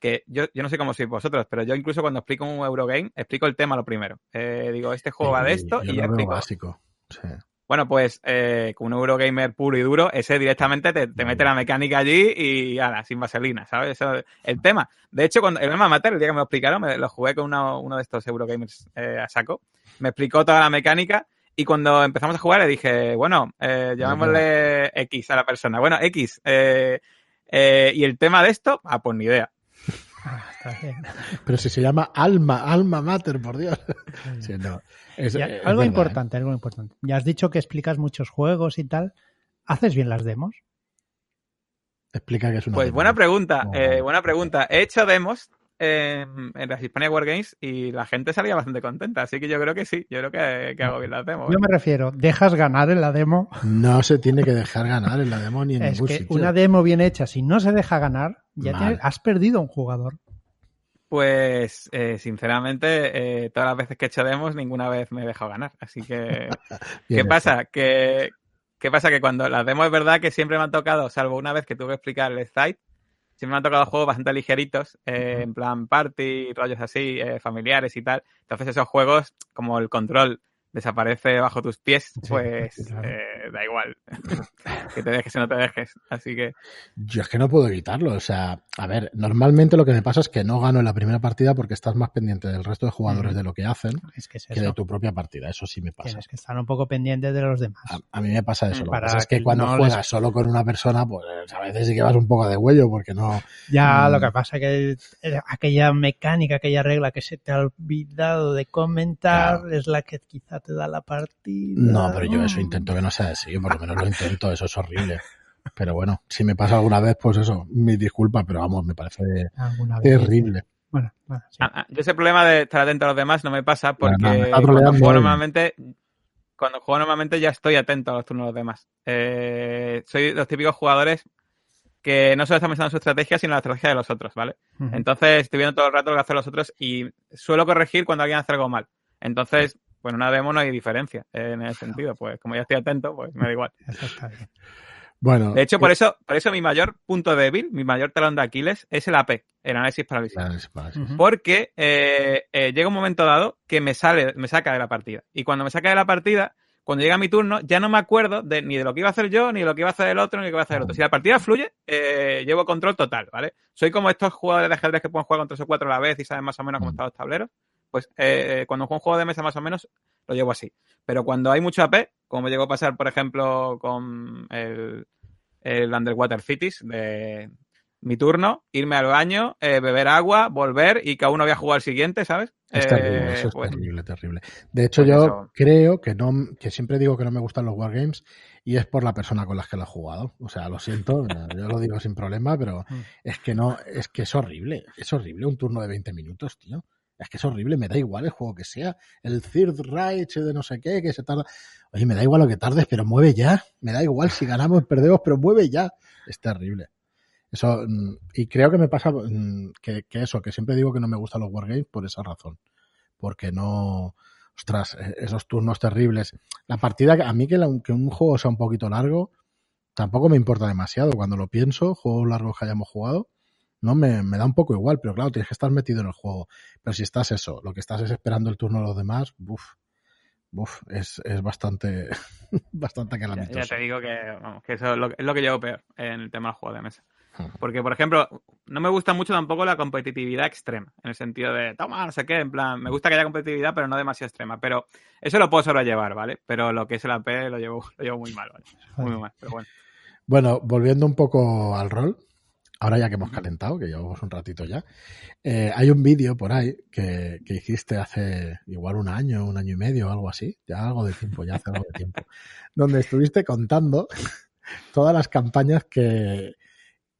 que yo, yo no sé cómo sois vosotros, pero yo incluso cuando explico un Eurogame, explico el tema lo primero. Eh, digo, este juego va de esto yo y lo explico. básico. Sí. Bueno, pues eh, con un Eurogamer puro y duro, ese directamente te, te mete la mecánica allí y ala, sin vaselina, ¿sabes? Eso es el tema. De hecho, cuando el mater, el día que me lo explicaron, me lo jugué con uno, uno de estos Eurogamers eh, a saco. Me explicó toda la mecánica y cuando empezamos a jugar le dije, bueno, eh, llamémosle X a la persona. Bueno, X. eh, eh, y el tema de esto, ah, pues ni idea. Ah, está bien. Pero si se llama alma, alma mater, por Dios. Sí, no. Es- Ya, es algo verdad, ¿eh? importante, algo importante. Ya has dicho que explicas muchos juegos y tal. ¿Haces bien las demos? Explica que es una. Pues demo. buena pregunta, No. eh, buena pregunta. He hecho demos en, en las Hispania Wargames y la gente salía bastante contenta, así que yo creo que sí, yo creo que, que hago bien las demos. Yo me refiero, ¿dejas ganar en la demo? No se tiene que dejar ganar en la demo ni en Es ningún que sitio. una demo bien hecha, si no se deja ganar, ya tienes- has perdido a un jugador. Pues, eh, sinceramente, eh, todas las veces que he hecho demos, ninguna vez me he dejado ganar. Así que, ¿qué pasa? Que, ¿Qué pasa? Que cuando las demos es verdad que siempre me han tocado, salvo una vez que tuve que explicar el site, siempre me han tocado juegos bastante ligeritos, eh, en plan party, rollos así, eh, familiares y tal. Entonces esos juegos, como el control desaparece bajo tus pies, pues claro. eh, da igual. que te dejes o no te dejes. Así que Yo es que no puedo evitarlo. O sea, a ver, normalmente lo que me pasa es que no gano en la primera partida porque estás más pendiente del resto de jugadores Ujú. de lo que hacen Es que es que de tu propia partida. Eso sí me pasa. Tienes que estar un poco pendiente de los demás. A, a mí me pasa eso. Lo que Para pasa es que que cuando no juegas les- solo con una persona, pues a veces sí que vas un poco de huello porque no. Ya, Mm. lo que pasa que eh, aquella mecánica, aquella regla que se te ha olvidado de comentar es la que quizá te da la partida. No, pero yo eso intento que no sea así. Por lo menos lo intento. Eso es horrible. Pero bueno, si me pasa alguna vez, pues eso, mi disculpa, pero vamos, me parece terrible. Bueno, bueno, sí. Ah, ah, yo ese problema de estar atento a los demás no me pasa porque me cuando juego normalmente cuando juego normalmente ya estoy atento a los turnos de los demás. Eh, soy los típicos jugadores que no solo están pensando en su estrategia, sino en la estrategia de los otros, ¿vale? Entonces estoy viendo todo el rato lo que hacen los otros y suelo corregir cuando alguien hace algo mal. Entonces, bueno, una demo no hay diferencia en ese sentido. Pues como ya estoy atento, pues me da igual. Eso está bien. Bueno, De hecho, por eso, por eso mi mayor punto débil, mi mayor talón de Aquiles, es el AP, el análisis parálisis. Claro, es para eso. Ujú. Porque eh, eh, llega un momento dado que me sale, me saca de la partida. Y cuando me saca de la partida, cuando llega mi turno, ya no me acuerdo de, ni de lo que iba a hacer yo, ni de lo que iba a hacer el otro, ni de lo que iba a hacer el otro. Si la partida fluye, eh, llevo control total, ¿vale? Soy como estos jugadores de ajedrez que pueden jugar con tres o cuatro a la vez y saben más o menos cómo están los tableros. Pues eh, cuando juego un juego de mesa más o menos, lo llevo así. Pero cuando hay mucho AP, como me llegó a pasar, por ejemplo, con el, el Underwater Cities de mi turno, irme al baño, eh, beber agua, volver y cada uno había jugado al siguiente, ¿sabes? Es Eh, terrible, eso es pues, terrible, terrible. De hecho, pues yo eso. creo que no, que siempre digo que no me gustan los wargames y es por la persona con la que lo he jugado. O sea, lo siento, yo lo digo sin problema, pero Mm. es que no, es que es horrible, es horrible un turno de 20 minutos, tío. Es que es horrible, me da igual el juego que sea. El Third Reich de no sé qué, que se tarda. Oye, me da igual lo que tardes, pero mueve ya. Me da igual si ganamos, perdemos, pero mueve ya. Es terrible. Eso, mm, y creo que me pasa mm, que, eso, que siempre digo que no me gustan los wargames por esa razón. Porque no, ostras, e- esos turnos terribles. La partida, a mí que, la- que un juego sea un poquito largo, tampoco me importa demasiado. Cuando lo pienso, juegos largos que hayamos jugado, no me, me da un poco igual, pero claro, tienes que estar metido en el juego. Pero si estás eso, lo que estás es esperando el turno de los demás, buf, buf, es, es bastante, bastante Ya, calamitoso. ya te digo que, vamos, que eso es lo, es lo que llevo peor en el tema del juego de mesa. Porque, por ejemplo, no me gusta mucho tampoco la competitividad extrema, en el sentido de, toma, no sé qué, en plan, me gusta que haya competitividad, pero no demasiado extrema. Pero eso lo puedo sobrellevar, ¿vale? Pero lo que es el AP lo llevo, lo llevo muy mal, ¿vale? Muy, muy mal, pero bueno. Bueno, volviendo un poco al rol, ahora ya que hemos calentado, que llevamos un ratito ya, eh, hay un vídeo por ahí que, que hiciste hace igual un año, un año y medio o algo así, ya algo de tiempo, ya hace algo de tiempo, donde estuviste contando todas las campañas que,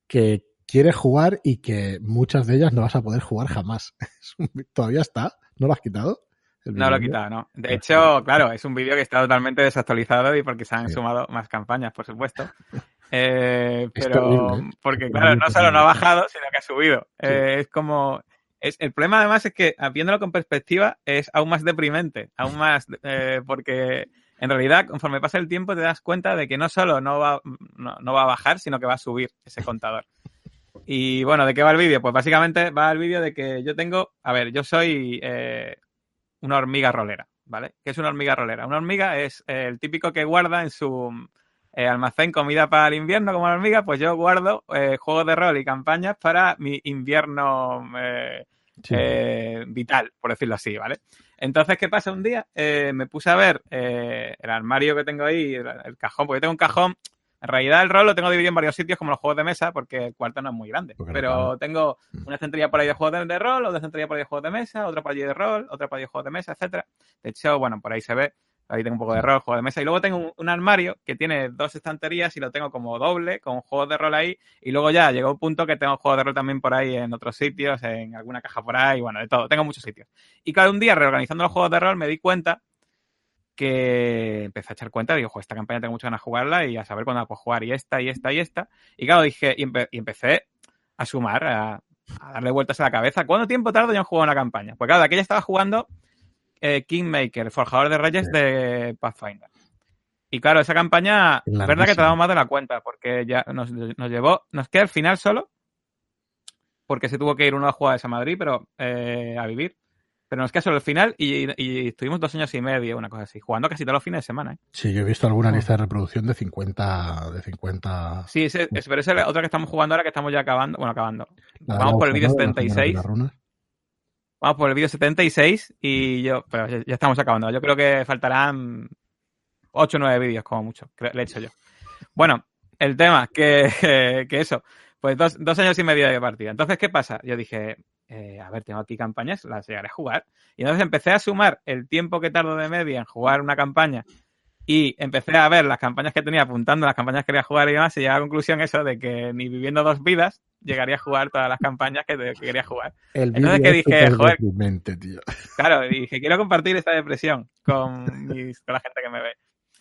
que quieres jugar y que muchas de ellas no vas a poder jugar jamás. ¿Todavía está? ¿No lo has quitado? No lo he quitado, no. De hecho, claro, es un vídeo que está totalmente desactualizado y porque se han Sí. sumado más campañas, por supuesto. Eh, pero ¿eh? porque claro, no solo no ha bajado, sino que ha subido. Eh, es como es el problema además es que viéndolo con perspectiva es aún más deprimente, aún más eh, porque en realidad conforme pasa el tiempo te das cuenta de que no solo no va no, no va a bajar, sino que va a subir ese contador. Y bueno, ¿de qué va el vídeo? Pues básicamente va el vídeo de que yo tengo, a ver, yo soy una hormiga rolera, ¿vale? ¿Qué es una hormiga rolera? Una hormiga es el típico que guarda en su eh, almacén comida para el invierno como la hormiga, pues yo guardo eh, juegos de rol y campañas para mi invierno eh, Sí. vital, por decirlo así, ¿vale? Entonces, ¿qué pasa? Un día me puse a ver el armario que tengo ahí, el, el cajón, porque tengo un cajón. En realidad, el rol lo tengo dividido en varios sitios, como los juegos de mesa, porque el cuarto no es muy grande. Porque pero tengo Mm. una estantería por ahí de juegos de, de rol, otra estantería por ahí de juegos de mesa, otra por allí de rol, otra por allí de juegos de mesa, etcétera. De hecho, bueno, por ahí se ve. Ahí tengo un poco de rol, juego de mesa. Y luego tengo un, un armario que tiene dos estanterías y lo tengo como doble, con juegos de rol ahí. Y luego ya llegó un punto que tengo juegos de rol también por ahí en otros sitios, en alguna caja por ahí, bueno, de todo. Tengo muchos sitios. Y cada un día, reorganizando los juegos de rol, me di cuenta que empecé a echar cuenta, digo, "Jo, esta campaña tengo muchas ganas de jugarla y a saber cuándo la puedo jugar, y esta, y esta, y esta. Y claro, dije, y, empe- y empecé a sumar, a, a darle vueltas a la cabeza. ¿Cuánto tiempo tardo yo en jugar una campaña? Pues claro, de aquella estaba jugando eh, Kingmaker, forjador de reyes Sí. de Pathfinder. Y claro, esa campaña, Larguísima. verdad que tardamos más de la cuenta, porque ya nos, nos llevó, nos queda el final solo, porque se tuvo que ir uno a jugar a Madrid, pero eh, a vivir. Pero nos queda solo el final y, y estuvimos dos años y medio, una cosa así, jugando casi todos los fines de semana. ¿eh? Sí, yo he visto alguna lista de reproducción de 50, de 50 Sí, ese- pero esa es la otra que estamos jugando ahora que estamos ya acabando. Bueno, acabando. La Vamos por el vídeo ¿no? De la señora de 76. Vamos por el vídeo 76 y yo, pero ya, estamos acabando. Yo creo que faltarán 8 o 9 vídeos como mucho. Le he hecho yo. Bueno, el tema, que, que eso, pues dos, dos años y medio de partida. Entonces, ¿qué pasa? Yo dije, eh, a ver, tengo aquí campañas, las llegaré a jugar. Y entonces empecé a sumar el tiempo que tardo de media en jugar una campaña y empecé a ver las campañas que tenía apuntando, las campañas que quería jugar y demás, y llegué a la conclusión eso de que ni viviendo dos vidas llegaría a jugar todas las campañas que, que quería jugar. El Entonces, vídeo ¿qué es dije? Joder. tío. Claro, dije, quiero compartir esta depresión con, mis- con la gente que me ve.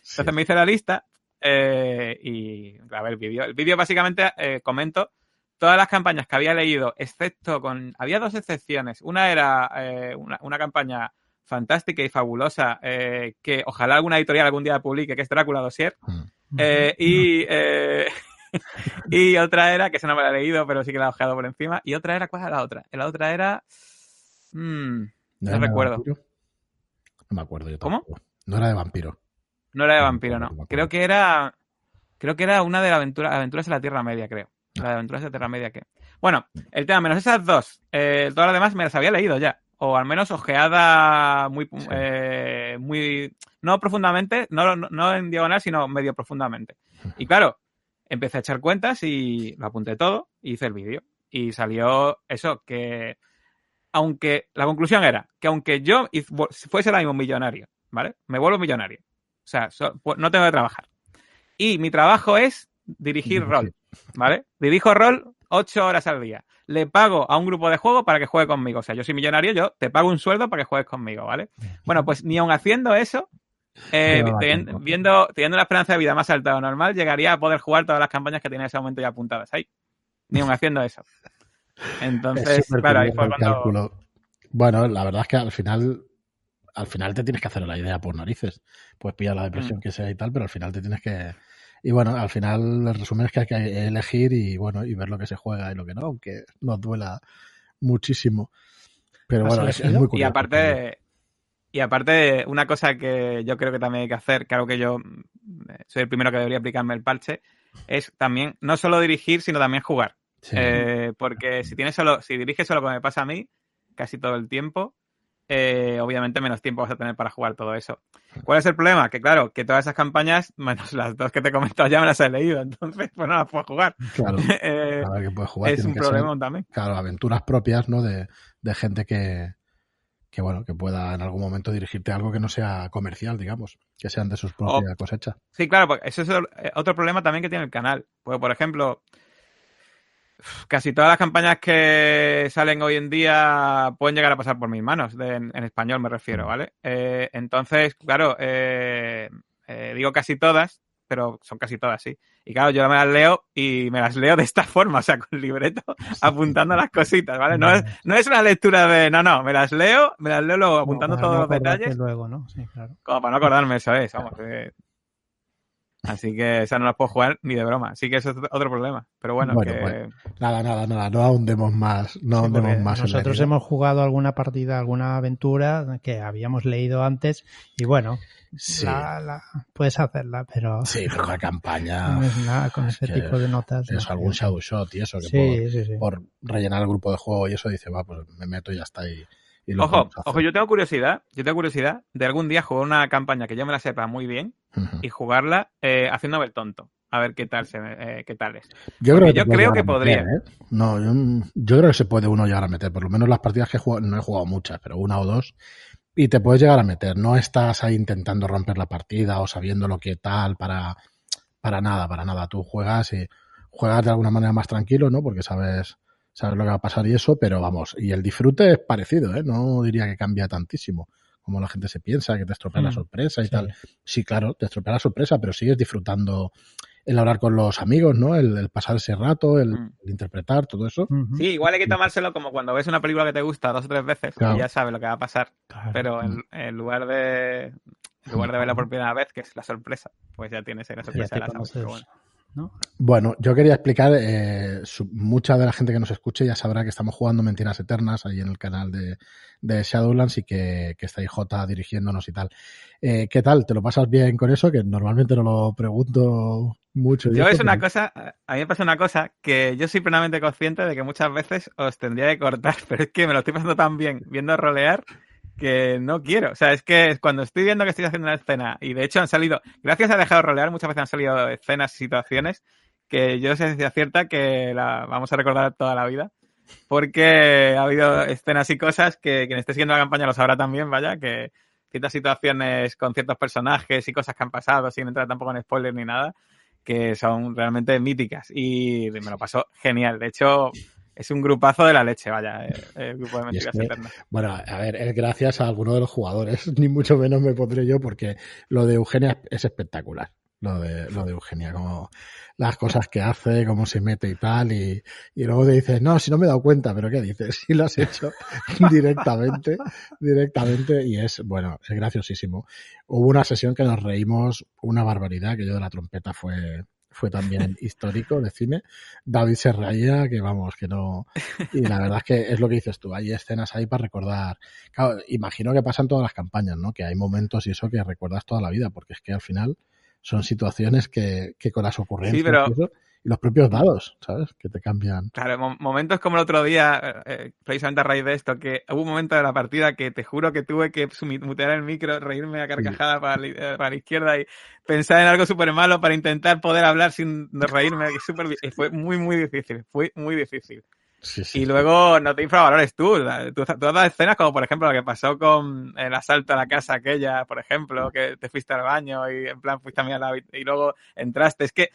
Sí. Entonces me hice la lista eh, y a ver el vídeo. El vídeo básicamente eh, comento todas las campañas que había leído, excepto con... Había dos excepciones. Una era eh, una, una campaña fantástica y fabulosa eh, que ojalá alguna editorial algún día publique, que es Drácula Dossier. Mm. Eh, y, eh, y otra era, que esa no me la he leído, pero sí que la he ojeado por encima. Y otra era, ¿cuál era la otra? La otra era... mm, no recuerdo. vampiro? No me acuerdo yo ¿Cómo? tampoco. No era de vampiro. No era de vampiro, no. Creo que era. Creo que era una de la aventura, aventuras de la Tierra Media, creo. La de aventuras de la Tierra Media, que. Bueno, el tema, menos esas dos. Eh, todas las demás me las había leído ya. O al menos ojeada muy. Sí. eh, muy no profundamente, no, no, no en diagonal, sino medio profundamente. Y claro, empecé a echar cuentas y lo apunté todo y hice el vídeo. Y salió eso, que. Aunque. La conclusión era que aunque yo fuese ahora mismo millonario, ¿vale? Me vuelvo millonario. O sea, so- pues no tengo que trabajar. Y mi trabajo es dirigir rol, ¿vale? Dirijo rol ocho horas al día. Le pago a un grupo de juego para que juegue conmigo. O sea, yo soy millonario, yo te pago un sueldo para que juegues conmigo, ¿vale? Bueno, pues ni aun haciendo eso, eh, No da ten- tiempo. viendo, teniendo una esperanza de vida más alta de lo normal, llegaría a poder jugar todas las campañas que tenía en ese momento ya apuntadas ahí. ni aun haciendo eso. Entonces, claro, ahí fue cuando... Cálculo. Bueno, la verdad es que al final al final te tienes que hacer la idea por narices. Puedes pillar la depresión mm. que sea y tal, pero al final te tienes que... Y bueno, al final el resumen es que hay que elegir y bueno, y ver lo que se juega y lo que no, aunque nos duela muchísimo. Pero bueno, es, muy curioso. Y aparte, y aparte, una cosa que yo creo que también hay que hacer, que algo que yo mm, soy el primero que debería aplicarme el parche, es también no solo dirigir, sino también jugar. Eh, porque si tienes solo, si diriges solo como me pasa a mí, casi todo el tiempo, eh, obviamente menos tiempo vas a tener para jugar todo eso. ¿Cuál es el problema? Que claro, que todas esas campañas, menos las dos que te he comentado ya me las he leído, entonces pues no las puedo jugar. Claro, eh, a ver que puedes jugar. Es un problema también. Claro, aventuras propias, ¿no? De, gente que, que, bueno, que pueda en algún momento dirigirte a algo que no sea comercial, digamos, que sean de sus propias cosechas. Sí, claro, porque eso es otro problema también que tiene el canal. Porque, por ejemplo, casi todas las campañas que salen hoy en día pueden llegar a pasar por mis manos, en, español me refiero, ¿vale? Eh, entonces, claro, eh, eh, digo casi todas, pero son casi todas, sí. Y claro, yo me las leo y me las leo de esta forma, o sea, con libreto, apuntando las cositas, ¿vale? No es, no es una lectura de, no, no, me las leo, me las leo luego apuntando todos los detalles. Luego, ¿no? Sí, claro. Como para no acordarme, eso es, vamos. Así que esa no la puedo jugar ni de broma. Así que eso es otro problema. Pero bueno, que... nada, nada, nada. No ahondemos más. No ahondemos más. Nosotros hemos jugado alguna partida, alguna aventura que habíamos leído antes y bueno, la, puedes hacerla, pero... Sí, pero la campaña... No es nada con ese tipo de notas. Es algún shadow shot y eso, que por, por, rellenar el grupo de juego y eso dice, va, pues me meto y ya está ojo, ojo, yo tengo curiosidad, yo tengo curiosidad de algún día jugar una campaña que yo me la sepa muy bien y jugarla eh, haciendo el tonto. A ver qué tal se eh, qué tal es. Yo creo, que, yo creo que podría. ¿eh? No, yo, creo que se puede uno llegar a meter. Por lo menos las partidas que he jugado, no he jugado muchas, pero una o dos. Y te puedes llegar a meter. No estás ahí intentando romper la partida o sabiendo lo que tal para, para nada, para nada. Tú juegas y juegas de alguna manera más tranquilo, ¿no? Porque sabes, sabes lo que va a pasar y eso, pero vamos, y el disfrute es parecido, ¿eh? No diría que cambia tantísimo como la gente se piensa, que te estropea la mm, sorpresa y tal. Sí, claro, te estropea la sorpresa, pero sigues disfrutando el hablar con los amigos, ¿no? El, pasar ese rato, el, mm. interpretar, todo eso. Sí, igual hay que tomárselo como cuando ves una película que te gusta dos o tres veces y ya sabes lo que va a pasar. Pero en, lugar de en lugar de verla por primera vez, que es la sorpresa, pues ya tienes ahí la sorpresa de la bueno. Bueno, yo quería explicar, eh, mucha de la gente que nos escuche ya sabrá que estamos jugando Mentiras Eternas ahí en el canal de, Shadowlands y que, que está J dirigiéndonos y tal. Eh, ¿Qué tal? ¿Te lo pasas bien con eso? Que normalmente no lo pregunto mucho. Yo es una cosa, a mí me pasa una cosa que yo soy plenamente consciente de que muchas veces os tendría que cortar, pero es que me lo estoy pasando tan bien viendo rolear que no quiero. O sea, es que cuando estoy viendo que estoy haciendo una escena, y de hecho han salido, gracias a dejar de rolear, muchas veces han salido escenas y situaciones que yo sé si cierta que la vamos a recordar toda la vida. Porque ha habido escenas y cosas que quien esté siguiendo la campaña lo sabrá también, vaya, que ciertas situaciones con ciertos personajes y cosas que han pasado, sin entrar tampoco en spoiler ni nada, que son realmente míticas. Y me lo pasó genial. De hecho, es un grupazo de la leche, vaya, eh, el, grupo de Mentiras. Bueno, a ver, es gracias a alguno de los jugadores, ni mucho menos me pondré yo, porque lo de Eugenia es espectacular. Lo de, lo de Eugenia, como las cosas que hace, cómo se mete y tal, y, y luego te dices, no, si no me he dado cuenta, pero ¿qué dices? Si lo has hecho directamente, directamente, y es, bueno, es graciosísimo. Hubo una sesión que nos reímos una barbaridad, que yo de la trompeta fue, fue también histórico de cine. David se reía, que vamos, que no. Y la verdad es que es lo que dices tú, hay escenas ahí para recordar. Claro, imagino que pasan todas las campañas, ¿no? Que hay momentos y eso que recuerdas toda la vida, porque es que al final son situaciones que, que con las ocurrencias. Sí, pero y los propios dados, ¿sabes? Que te cambian. Claro, momentos como el otro día, eh, eh, precisamente a raíz de esto, que hubo un momento de la partida que te juro que tuve que mutear el micro, reírme a carcajada para, la, eh, para, la, izquierda y pensar en algo súper malo para intentar poder hablar sin reírme. Y fue muy, muy difícil, fue muy difícil y luego no te infravalores tú. tú. Todas las escenas, como por ejemplo lo que pasó con el asalto a la casa aquella, por ejemplo, que te fuiste al baño y en plan fuiste a la y luego entraste. Es que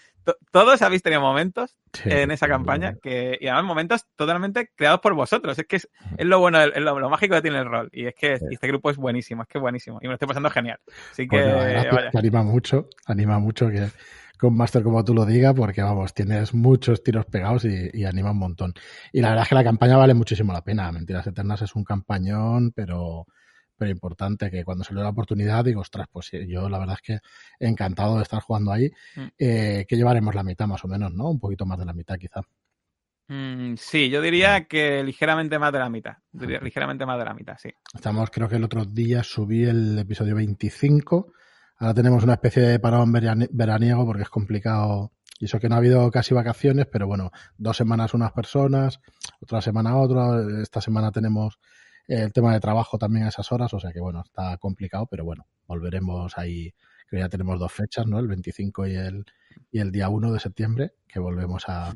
todos habéis tenido momentos en esa campaña que, y además momentos totalmente creados por vosotros. Es que es, es lo bueno, es lo, mágico que tiene el rol. Y es que este grupo es buenísimo, es que buenísimo. Y me lo estoy pasando genial. Así pues que, anima mucho, anima mucho que con Master como tú lo digas, porque vamos, tienes muchos tiros pegados y, y, anima un montón. Y la verdad es que la campaña vale muchísimo la pena. Mentiras Eternas es un campañón, pero, pero importante, que cuando salió la oportunidad digo, ostras, pues yo la verdad es que encantado de estar jugando ahí, mm. eh, que llevaremos la mitad más o menos, ¿no? Un poquito más de la mitad quizá. Mm, sí, yo diría que ligeramente más de la mitad. ligeramente más de la mitad, sí. Estamos, creo que el otro día subí el episodio 25. Ahora tenemos una especie de parón veraniego porque es complicado. Y eso que no ha habido casi vacaciones, pero bueno, dos semanas unas personas, otra semana otra. Esta semana tenemos el tema de trabajo también a esas horas, o sea que bueno, está complicado, pero bueno, volveremos ahí. Creo que ya tenemos dos fechas, ¿no? El 25 y el, y el día 1 de septiembre, que volvemos a,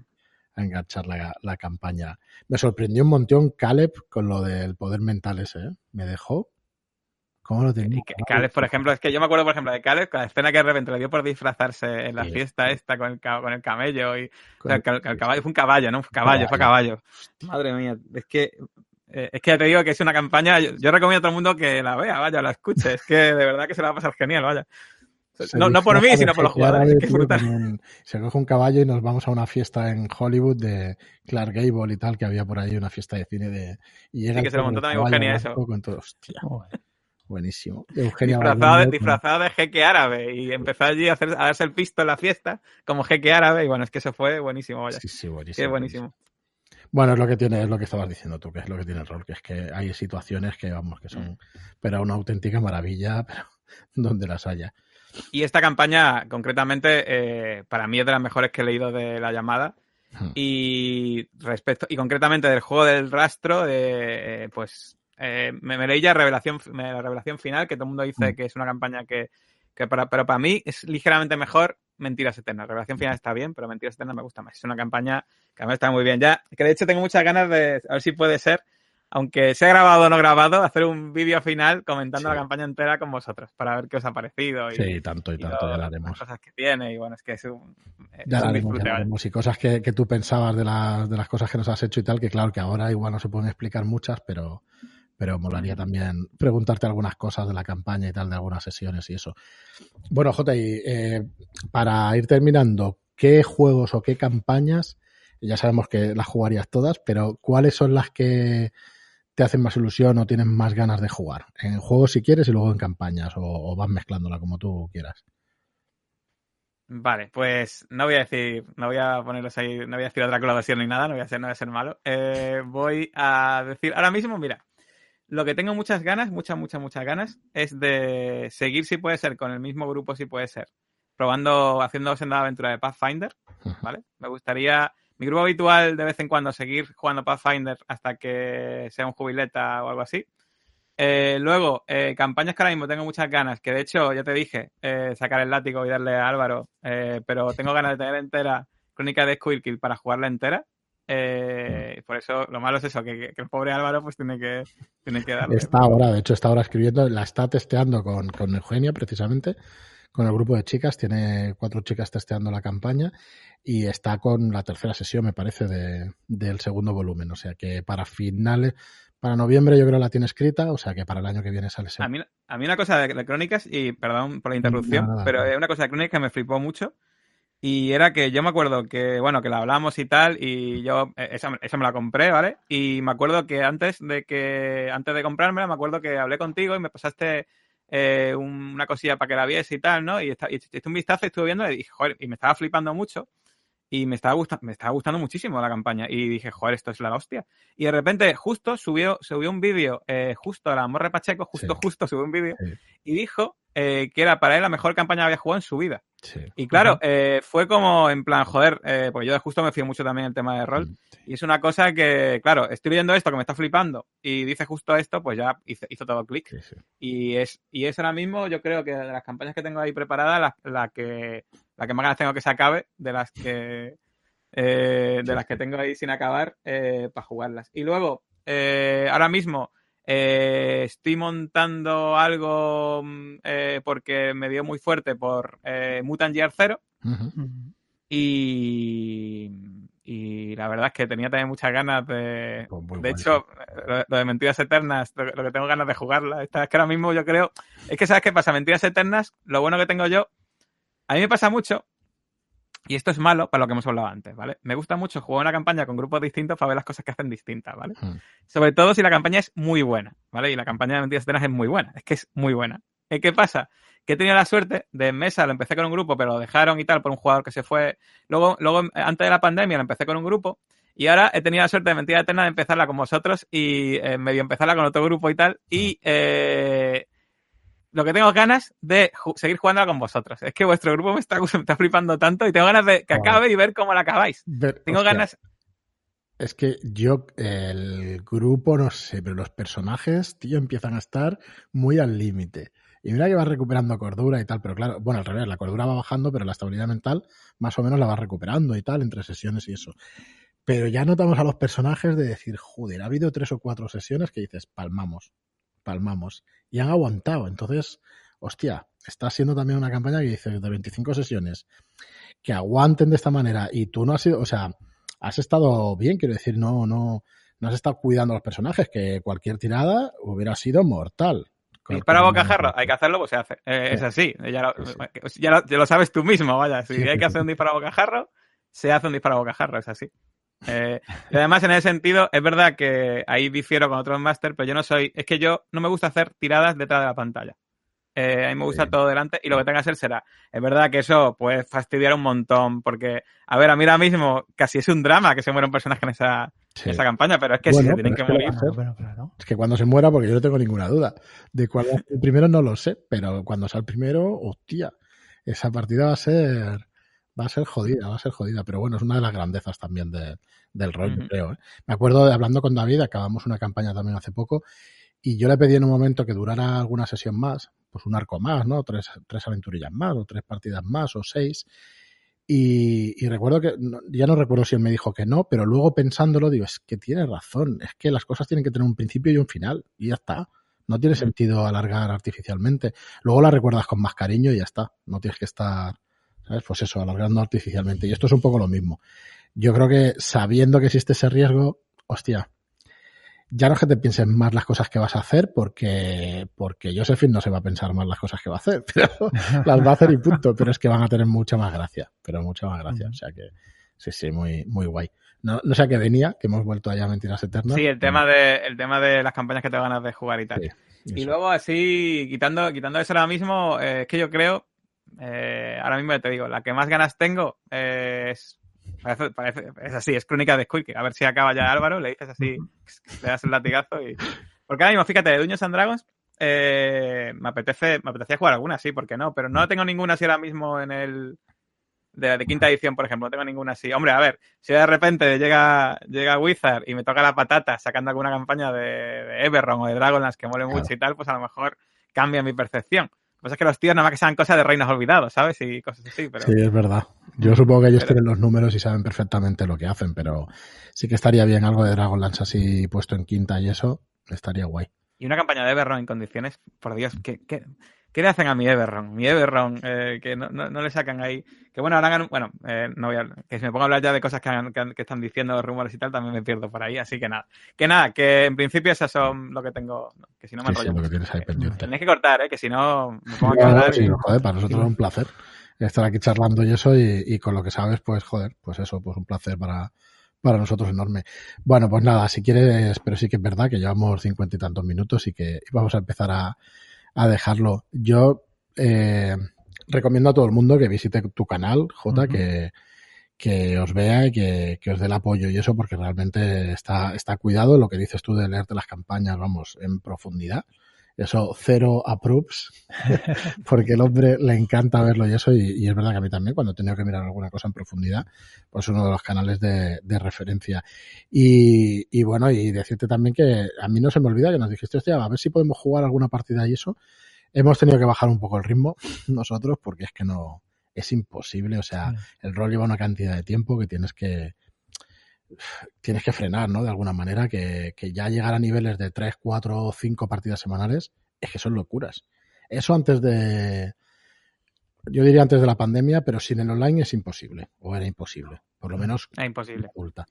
enganchar la, campaña. Me sorprendió un montón Caleb con lo del poder mental ese, ¿eh? Me dejó. ¿Cómo lo tenía? Caleb, por ejemplo, es que yo me acuerdo, por ejemplo, de Caleb, con la escena que de repente le dio por disfrazarse en la fiesta esta con el, con el camello y. el, caballo fue un caballo, ¿no? Un caballo, fue caballo. Madre mía, es que eh, es que ya te digo que es una campaña, yo, recomiendo a todo el mundo que la vea, vaya, la escuche, es que de verdad que se la va a pasar genial, vaya. No, no, por mí, sino por los jugadores. se coge un caballo y nos vamos a una fiesta en Hollywood de Clark Gable y tal, que había por ahí una fiesta de cine de... Y llega sí, que se lo montó también Eugenia eso. hostia, buenísimo. disfrazado, de, disfrazado de jeque árabe y empezó allí a, hacer, a darse el pisto en la fiesta como jeque árabe y bueno, es que eso fue buenísimo, vaya. Sí, sí, buenísimo. Sí, buenísimo. Bueno, es lo que tiene, es lo que estabas diciendo tú, que es lo que tiene el rol, que es que hay situaciones que vamos, que son, mm. pero una auténtica maravilla, pero donde las haya. Y esta campaña, concretamente, eh, para mí es de las mejores que he leído de la llamada. Hmm. Y respecto, y concretamente del juego del rastro, eh, pues eh, me, leí ya revelación, la revelación final, que todo el mundo dice hmm. que es una campaña que, que para, pero para mí es ligeramente mejor Mentiras Eternas. Revelación final está bien, pero Mentiras Eternas me gusta más. Es una campaña que a mí está muy bien. Ya, que de hecho tengo muchas ganas de, a ver si puede ser, aunque sea grabado o no grabado, hacer un vídeo final comentando la campaña entera con vosotros para ver qué os ha parecido. Y, sí, tanto y tanto, ya lo haremos. Las cosas que tiene y bueno, es que es un. ya, lo haremos, Y cosas que, que tú pensabas de las, de las cosas que nos has hecho y tal, que claro que ahora igual no se pueden explicar muchas, pero pero molaría también preguntarte algunas cosas de la campaña y tal, de algunas sesiones y eso. Bueno, J, eh, para ir terminando, ¿qué juegos o qué campañas, ya sabemos que las jugarías todas, pero cuáles son las que te hacen más ilusión o tienes más ganas de jugar? En juegos si quieres y luego en campañas, o, vas mezclándola como tú quieras. Vale, pues no voy a decir, no voy a ponerlos ahí, no voy a decir otra colaboración ni nada, no voy a hacer, no voy a ser malo. Eh, voy a decir, ahora mismo, mira, lo que tengo muchas ganas, muchas, muchas, muchas ganas, es de seguir si puede ser, con el mismo grupo si puede ser, probando, haciendo senda aventura de Pathfinder, ¿vale? Me gustaría, mi grupo habitual de vez en cuando seguir jugando Pathfinder hasta que sea un jubileta o algo así. Eh, luego, eh, campañas que ahora mismo tengo muchas ganas, que de hecho, ya te dije, eh, sacar el látigo y darle a Álvaro, pero tengo ganas de tener entera Crónica de Squirkill para jugarla entera. Eh, por eso lo malo es eso, que, el pobre Álvaro pues tiene que, tiene que darle. Está ahora, de hecho está ahora escribiendo, la está testeando con, con Eugenia precisamente, con el grupo de chicas, tiene cuatro chicas testeando la campaña y está con la tercera sesión, me parece, de, del segundo volumen. O sea que para finales, para noviembre yo creo la tiene escrita, o sea que para el año que viene sale A mí, a mí una cosa de, crónicas, y perdón por la interrupción, pero es una cosa de crónicas que me flipó mucho y era que yo me acuerdo que, bueno, que la hablamos y tal, y yo, eh, esa, me la compré, ¿vale? Y me acuerdo que antes de que, antes de comprármela, me acuerdo que hablé contigo y me pasaste eh, una cosilla para que la viese y tal, ¿no? Y, está, y un vistazo y estuve viendo y dije, joder, y me estaba flipando mucho y me estaba gustando, me estaba gustando muchísimo la campaña y dije, joder, esto es la hostia. Y de repente, justo subió, subió un vídeo, eh, justo la Morre Pacheco, justo, justo subió un vídeo y dijo eh, que era para él la mejor campaña que había jugado en su vida. Y claro, eh, fue como en plan, joder, eh, porque yo justo me fío mucho también en el tema de rol. Y es una cosa que, claro, estoy viendo esto que me está flipando y dice justo esto, pues ya hizo, hizo todo clic. y, es, y es ahora mismo, yo creo que de las campañas que tengo ahí preparadas, la, que, la que más ganas tengo que se acabe, de las que, de las que tengo ahí sin acabar, para jugarlas. Y luego, ahora mismo, eh, estoy montando algo mm, eh, porque me dio muy fuerte por eh, Mutant Year Zero. y, y, la verdad es que tenía también muchas ganas de. Pues de hecho, lo, de Mentiras Eternas, lo, que tengo ganas de jugarla. Esta, es que ahora mismo yo creo. Es que, ¿sabes qué pasa? Mentiras Eternas, lo bueno que tengo yo. A mí me pasa mucho Y esto es malo para lo que hemos hablado antes, ¿vale? Me gusta mucho jugar una campaña con grupos distintos para ver las cosas que hacen distintas, ¿vale? Hmm. Sobre todo si la campaña es muy buena, ¿vale? Y la campaña de mentiras eternas es muy buena, es que es muy buena. ¿Y ¿Qué pasa? Que he tenido la suerte de en mesa, lo empecé con un grupo, pero lo dejaron y tal por un jugador que se fue. Luego, luego antes de la pandemia, lo empecé con un grupo. Y ahora he tenido la suerte de Mentira Eterna de empezarla con vosotros y eh, medio empezarla con otro grupo y tal. Y eh, lo que tengo ganas de ju- seguir jugándola con vosotros. Es que vuestro grupo me está, me está flipando tanto y tengo ganas de que Wow. acabe y ver cómo la acabáis. Ver- Tengo hostia, ganas. Es que yo, el grupo, no sé, pero los personajes, tío, empiezan a estar muy al límite. Y mira que vas recuperando cordura y tal, pero claro, bueno, al revés, la cordura va bajando, pero la estabilidad mental más o menos la vas recuperando y tal, entre sesiones y eso. Pero ya notamos a los personajes de decir, joder, ha habido tres o cuatro sesiones que dices, palmamos, palmamos. Y han aguantado. Entonces, hostia, está siendo también una campaña que dice de 25 sesiones que aguanten de esta manera y tú no has sido, o sea, has estado bien, quiero decir, no, no, no has estado cuidando a los personajes, que cualquier tirada hubiera sido mortal. Con- Dispara a con- bocajarro, hay que hacerlo, pues se hace. Eh, es Sí. así, ya lo, Sí, ya lo- ya lo sabes tú mismo, vaya. Si hay que hacer un disparo a bocajarro, se hace un disparo a bocajarro, es así. Eh, y además, en ese sentido, es verdad que ahí difiero con otros máster, pero yo no soy. Es que yo no me gusta hacer tiradas detrás de la pantalla. Eh, a mí me gusta todo delante y lo que tenga que ser será. Es verdad que eso puede fastidiar un montón, porque, a ver, a mí ahora mismo casi es un drama que se muera un personaje en esa, Sí. en esa campaña, pero es que si se tienen que es que morir. hacer. Es que cuando se muera, porque yo no tengo ninguna duda de cuál va a ser el primero, no lo sé, pero cuando sea el primero, hostia, esa partida va a ser va a ser jodida, va a ser jodida, pero bueno, es una de las grandezas también de- del rol, creo. ¿eh? Me acuerdo de hablando con David, acabamos una campaña también hace poco, y yo le pedí en un momento que durara alguna sesión más, pues un arco más, ¿no? Tres, tres aventurillas más, o tres partidas más, o seis. Y, y recuerdo que, no- ya no recuerdo si él me dijo que no, pero luego pensándolo digo, es que tiene razón, es que las cosas tienen que tener un principio y un final, y ya está. No tiene sentido alargar artificialmente. Luego la recuerdas con más cariño y ya está. No tienes que estar, ¿sabes? Pues eso, alargando artificialmente. Y esto es un poco lo mismo. Yo creo que sabiendo que existe ese riesgo, hostia, ya no es que te pienses más las cosas que vas a hacer, porque, porque Josephine no se va a pensar más las cosas que va a hacer, pero las va a hacer y punto. Pero es que van a tener mucha más gracia, pero mucha más gracia. O sea que, sí, sí, muy, muy guay. No, no sé a qué venía, que hemos vuelto allá a Mentiras Eternas. Sí, el tema de, el tema de las campañas que te ganas de jugar y tal. Sí, Y luego así, quitando, quitando eso ahora mismo, eh, es que yo creo, eh, ahora mismo ya te digo, la que más ganas tengo eh, es, parece, parece- es así, es Crónica de Squeak. A ver si acaba ya Álvaro, le dices así, le das el latigazo y... Porque ahora mismo, fíjate, de Dungeons and Dragons, eh, me apetece, me apetecía jugar alguna, sí, ¿por qué no? Pero no tengo ninguna así ahora mismo en el... De, de quinta edición, por ejemplo, no tengo ninguna así. Hombre, a ver, si de repente llega, llega Wizard y me toca la patata sacando alguna campaña de, de Everron o de Dragonlance que mole Claro. mucho y tal, pues a lo mejor cambia mi percepción. Lo que pasa es que los tíos nada más que sean cosas de reinos olvidados, ¿sabes? Y cosas así, pero... Sí, es verdad. Yo supongo que ellos Pero- tienen los números y saben perfectamente lo que hacen, pero sí que estaría bien algo de Dragonlance así puesto en quinta y eso, estaría guay. Y una campaña de Everron en condiciones, por Dios, ¿qué, qué, qué le hacen a mi Everron? Mi Everron, eh, que no, no, no le sacan ahí. Que bueno, ahora bueno, eh, no voy a, que si me pongo a hablar ya de cosas que, hagan- que, han- que están diciendo rumores y tal, también me pierdo por ahí, así que nada. Que nada, que en principio esas son lo que tengo, que si no me Sí, sí, enrollo lo que tienes ahí pendiente. Tenéis que cortar, ¿eh? Que si no me pongo a No, hablar sí, y- joder, para nosotros es un placer estar aquí charlando y eso, y, y con lo que sabes, pues joder, pues eso, pues un placer para, para nosotros enorme. Bueno, pues nada, si quieres, pero sí que es verdad que llevamos cincuenta y tantos minutos y que vamos a empezar a, a dejarlo. Yo eh, recomiendo a todo el mundo que visite tu canal, J, Ujú. que, que os vea y que, que os dé el apoyo y eso, porque realmente está, está cuidado lo que dices tú de leerte las campañas, vamos, en profundidad. Eso cero approves, porque el hombre le encanta verlo y eso, y, y es verdad que a mí también, cuando he tenido que mirar alguna cosa en profundidad, pues uno de los canales de, de referencia. Y, y bueno, y decirte también que a mí no se me olvida que nos dijiste, hostia, a ver si podemos jugar alguna partida y eso. Hemos tenido que bajar un poco el ritmo nosotros, porque es que no, es imposible, o sea, el rol lleva una cantidad de tiempo que tienes que tienes que frenar, ¿no? De alguna manera, que, que ya llegar a niveles de 3, 4 o 5 partidas semanales es que son locuras. Eso antes de, yo diría antes de la pandemia, pero sin el online es imposible, o era imposible, por lo menos Es imposible. oculta.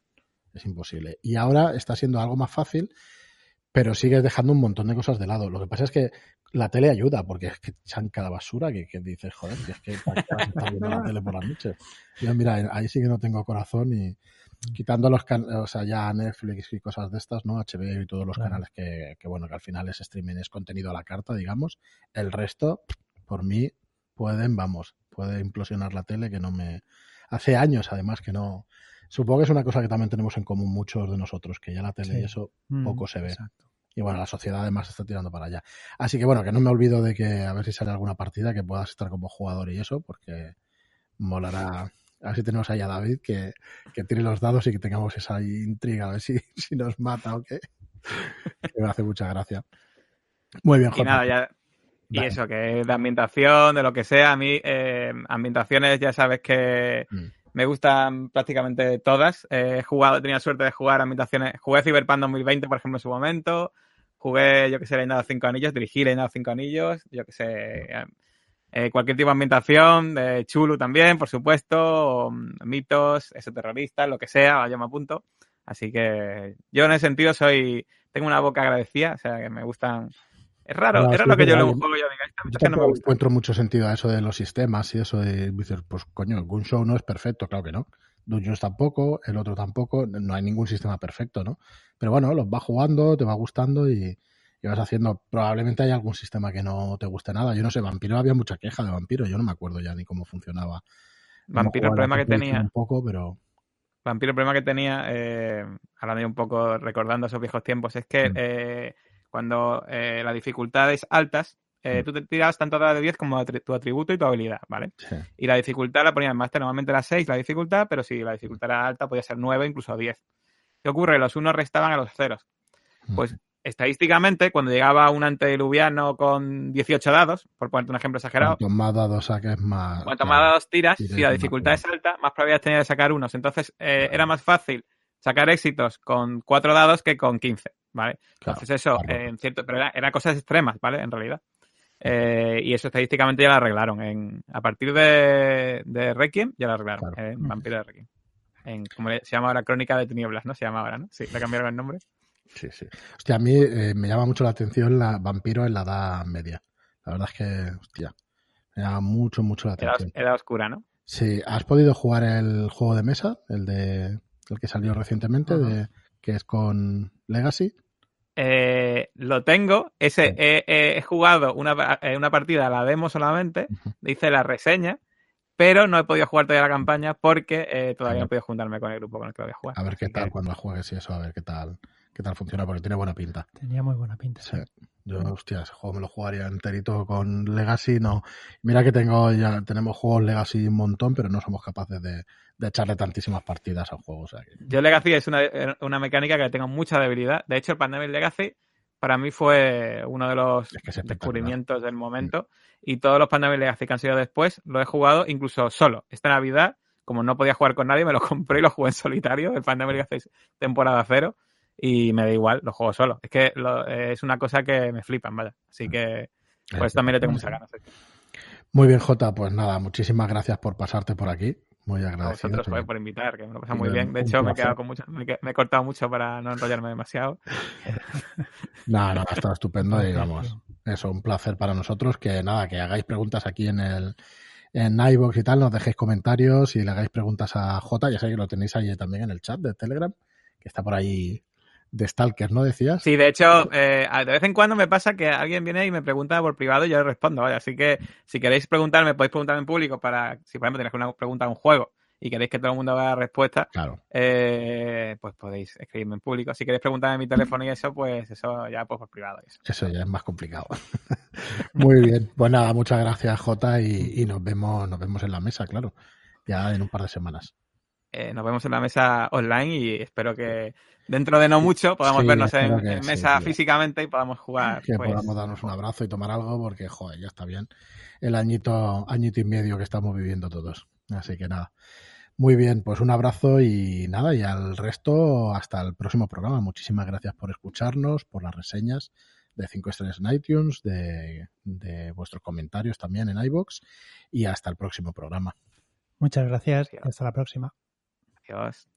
Es imposible. Y ahora está siendo algo más fácil, pero sigues dejando un montón de cosas de lado. Lo que pasa es que la tele ayuda, porque es que echan cada basura que, que dices, joder, que es que vas a estar viendo la tele por las noches. Yo, mira, ahí sí que no tengo corazón y quitando los canales, o sea, ya Netflix y cosas de estas, ¿no? HBO y todos los Claro. canales que, que, bueno, que al final es streaming, es contenido a la carta, digamos. El resto, por mí, pueden, vamos, puede implosionar la tele que no me... Hace años, además, que no... Supongo que es una cosa que también tenemos en común muchos de nosotros, que ya la tele Sí. y eso Mm, poco se ve. exacto. Y bueno, la sociedad además está tirando para allá. Así que bueno, que no me olvido de que a ver si sale alguna partida que puedas estar como jugador y eso, porque molará. A ver si tenemos ahí a David que, que tire los dados y que tengamos esa intriga, a ver si, si nos mata o qué. Que me hace mucha gracia. Muy bien, Y Jota. nada, ya. Y Vale. eso, que de ambientación, de lo que sea, a mí, eh, ambientaciones ya sabes que Mm. me gustan prácticamente todas. Eh, he jugado, he tenido suerte de jugar ambientaciones. Jugué Cyberpunk 2020, por ejemplo, en su momento. Jugué, yo que sé, los Cinco Anillos, dirigí los Cinco Anillos, yo que sé. Eh, eh, cualquier tipo de ambientación, de Chulu también, por supuesto, mm, mitos, eso terroristas, lo que sea, yo me apunto. Así que yo en ese sentido soy, tengo una boca agradecida, o sea que me gustan. Es raro, No, es raro que yo leo un juego y yo diga, esta Yo no me gusta. encuentro mucho sentido a eso de los sistemas y eso de dices, pues coño, el Show no es perfecto, claro que no. Dungeons tampoco, el otro tampoco, no hay ningún sistema perfecto, ¿no? Pero bueno, los vas jugando, te va gustando y, y vas haciendo. Probablemente hay algún sistema que no te guste nada. Yo no sé, Vampiro había mucha queja de Vampiro, yo no me acuerdo ya ni cómo funcionaba. Vampiro, el problema la que tenía, Un poco, pero. Vampiro, el problema que tenía, eh, hablando un poco, recordando esos viejos tiempos, es que Mm. eh, cuando eh, la dificultad es altas, eh, Mm. tú te tiras tanto dado de 10 como tu atributo y tu habilidad, ¿vale? Sí. Y la dificultad la ponía en máster, normalmente era 6 la dificultad, pero si la dificultad era alta podía ser 9, incluso 10. ¿Qué ocurre? Los unos restaban a los ceros. Pues estadísticamente, cuando llegaba un antediluviano con 18 dados, por ponerte un ejemplo exagerado, Cuanto más dados saques, más. Cuanto más dados tiras, si la dificultad es alta, más probabilidades tenía de sacar unos. Entonces, eh, era más fácil sacar éxitos con cuatro dados que con 15, ¿vale? Claro, Entonces, eso, claro. eh, en cierto, pero era, era cosas extremas, ¿vale? En realidad. Eh, y eso estadísticamente ya lo arreglaron. En, a partir de, de Requiem, ya lo arreglaron. Vampiro de Requiem. En, como se llama ahora Crónica de Tinieblas, ¿no? Se llama ahora, ¿no? Sí, le cambiaron el nombre. Sí, sí. Hostia, a mí eh, me llama mucho la atención la vampiro en la edad media. La verdad es que, hostia, me llama mucho, mucho la atención. era oscura, ¿no? Sí, ¿has podido jugar el juego de mesa? El de el que salió recientemente, de, que es con Legacy. Eh, lo tengo. Ese Sí. he, jugado una, eh, una partida, la demo solamente, hice la reseña, pero no he podido jugar todavía la campaña porque eh, todavía no he podido juntarme con el grupo con el que lo voy a jugar. A ver qué tal que- cuando la juegues y eso, a ver qué tal, qué tal funciona, porque tiene buena pinta. Tenía muy buena pinta. Sí. Yo, hostia, ese juego me lo jugaría enterito con Legacy, no. Mira que tengo ya, tenemos juegos Legacy un montón, pero no somos capaces de, de echarle tantísimas partidas al juego. O sea que, Yo Legacy es una, una mecánica que tengo mucha debilidad. De hecho, el Pandemic Legacy para mí fue uno de los Es que es espectacular. descubrimientos del momento. Y todos los Pandemic Legacy que han sido después, lo he jugado incluso solo. Esta Navidad, como no podía jugar con nadie, me lo compré y lo jugué en solitario, el Pandemic Legacy temporada cero. Y me da igual, lo juego solo. Es que lo- es una cosa que me flipan, vaya. Así que pues también le tengo muchas ganas. Muy bien, Jota, pues nada, muchísimas gracias por pasarte por aquí. Muy A agradecido. vosotros sí. joder, por invitar, que me lo pasa muy bien. De hecho, me he quedado con mucho, me he- me he cortado mucho para no enrollarme demasiado. No, no, ha estado estupendo y vamos, eso, un placer para nosotros. Que nada, que hagáis preguntas aquí en el en iVoox y tal, nos dejéis comentarios y le hagáis preguntas a Jota. Ya sé que lo tenéis ahí también en el chat de Telegram, que está por ahí de Stalker, ¿no decías? Sí, de hecho, eh, de vez en cuando me pasa que alguien viene y me pregunta por privado y yo le respondo. Así que si queréis preguntarme, podéis preguntar en público para, si por ejemplo tenéis una pregunta a un juego y queréis que todo el mundo vea la respuesta, Claro. eh, pues podéis escribirme en público. Si queréis preguntarme en mi teléfono y eso, pues eso ya pues por privado. Eso ya es más complicado. Muy bien. Pues nada, muchas gracias, Jota, y, y nos vemos, nos vemos en la mesa, claro. Ya en un par de semanas. Eh, nos vemos en la mesa online y espero que dentro de no mucho podamos Sí, vernos en, que en sí, mesa físicamente y podamos jugar. Que pues, podamos darnos un abrazo y tomar algo, porque, joder, ya está bien el añito, añito y medio que estamos viviendo todos. Así que nada. Muy bien, pues un abrazo y nada, y al resto, hasta el próximo programa. Muchísimas gracias por escucharnos, por las reseñas de 5 estrellas en iTunes, de, de vuestros comentarios también en iBox y hasta el próximo programa. Muchas gracias y hasta la próxima. yours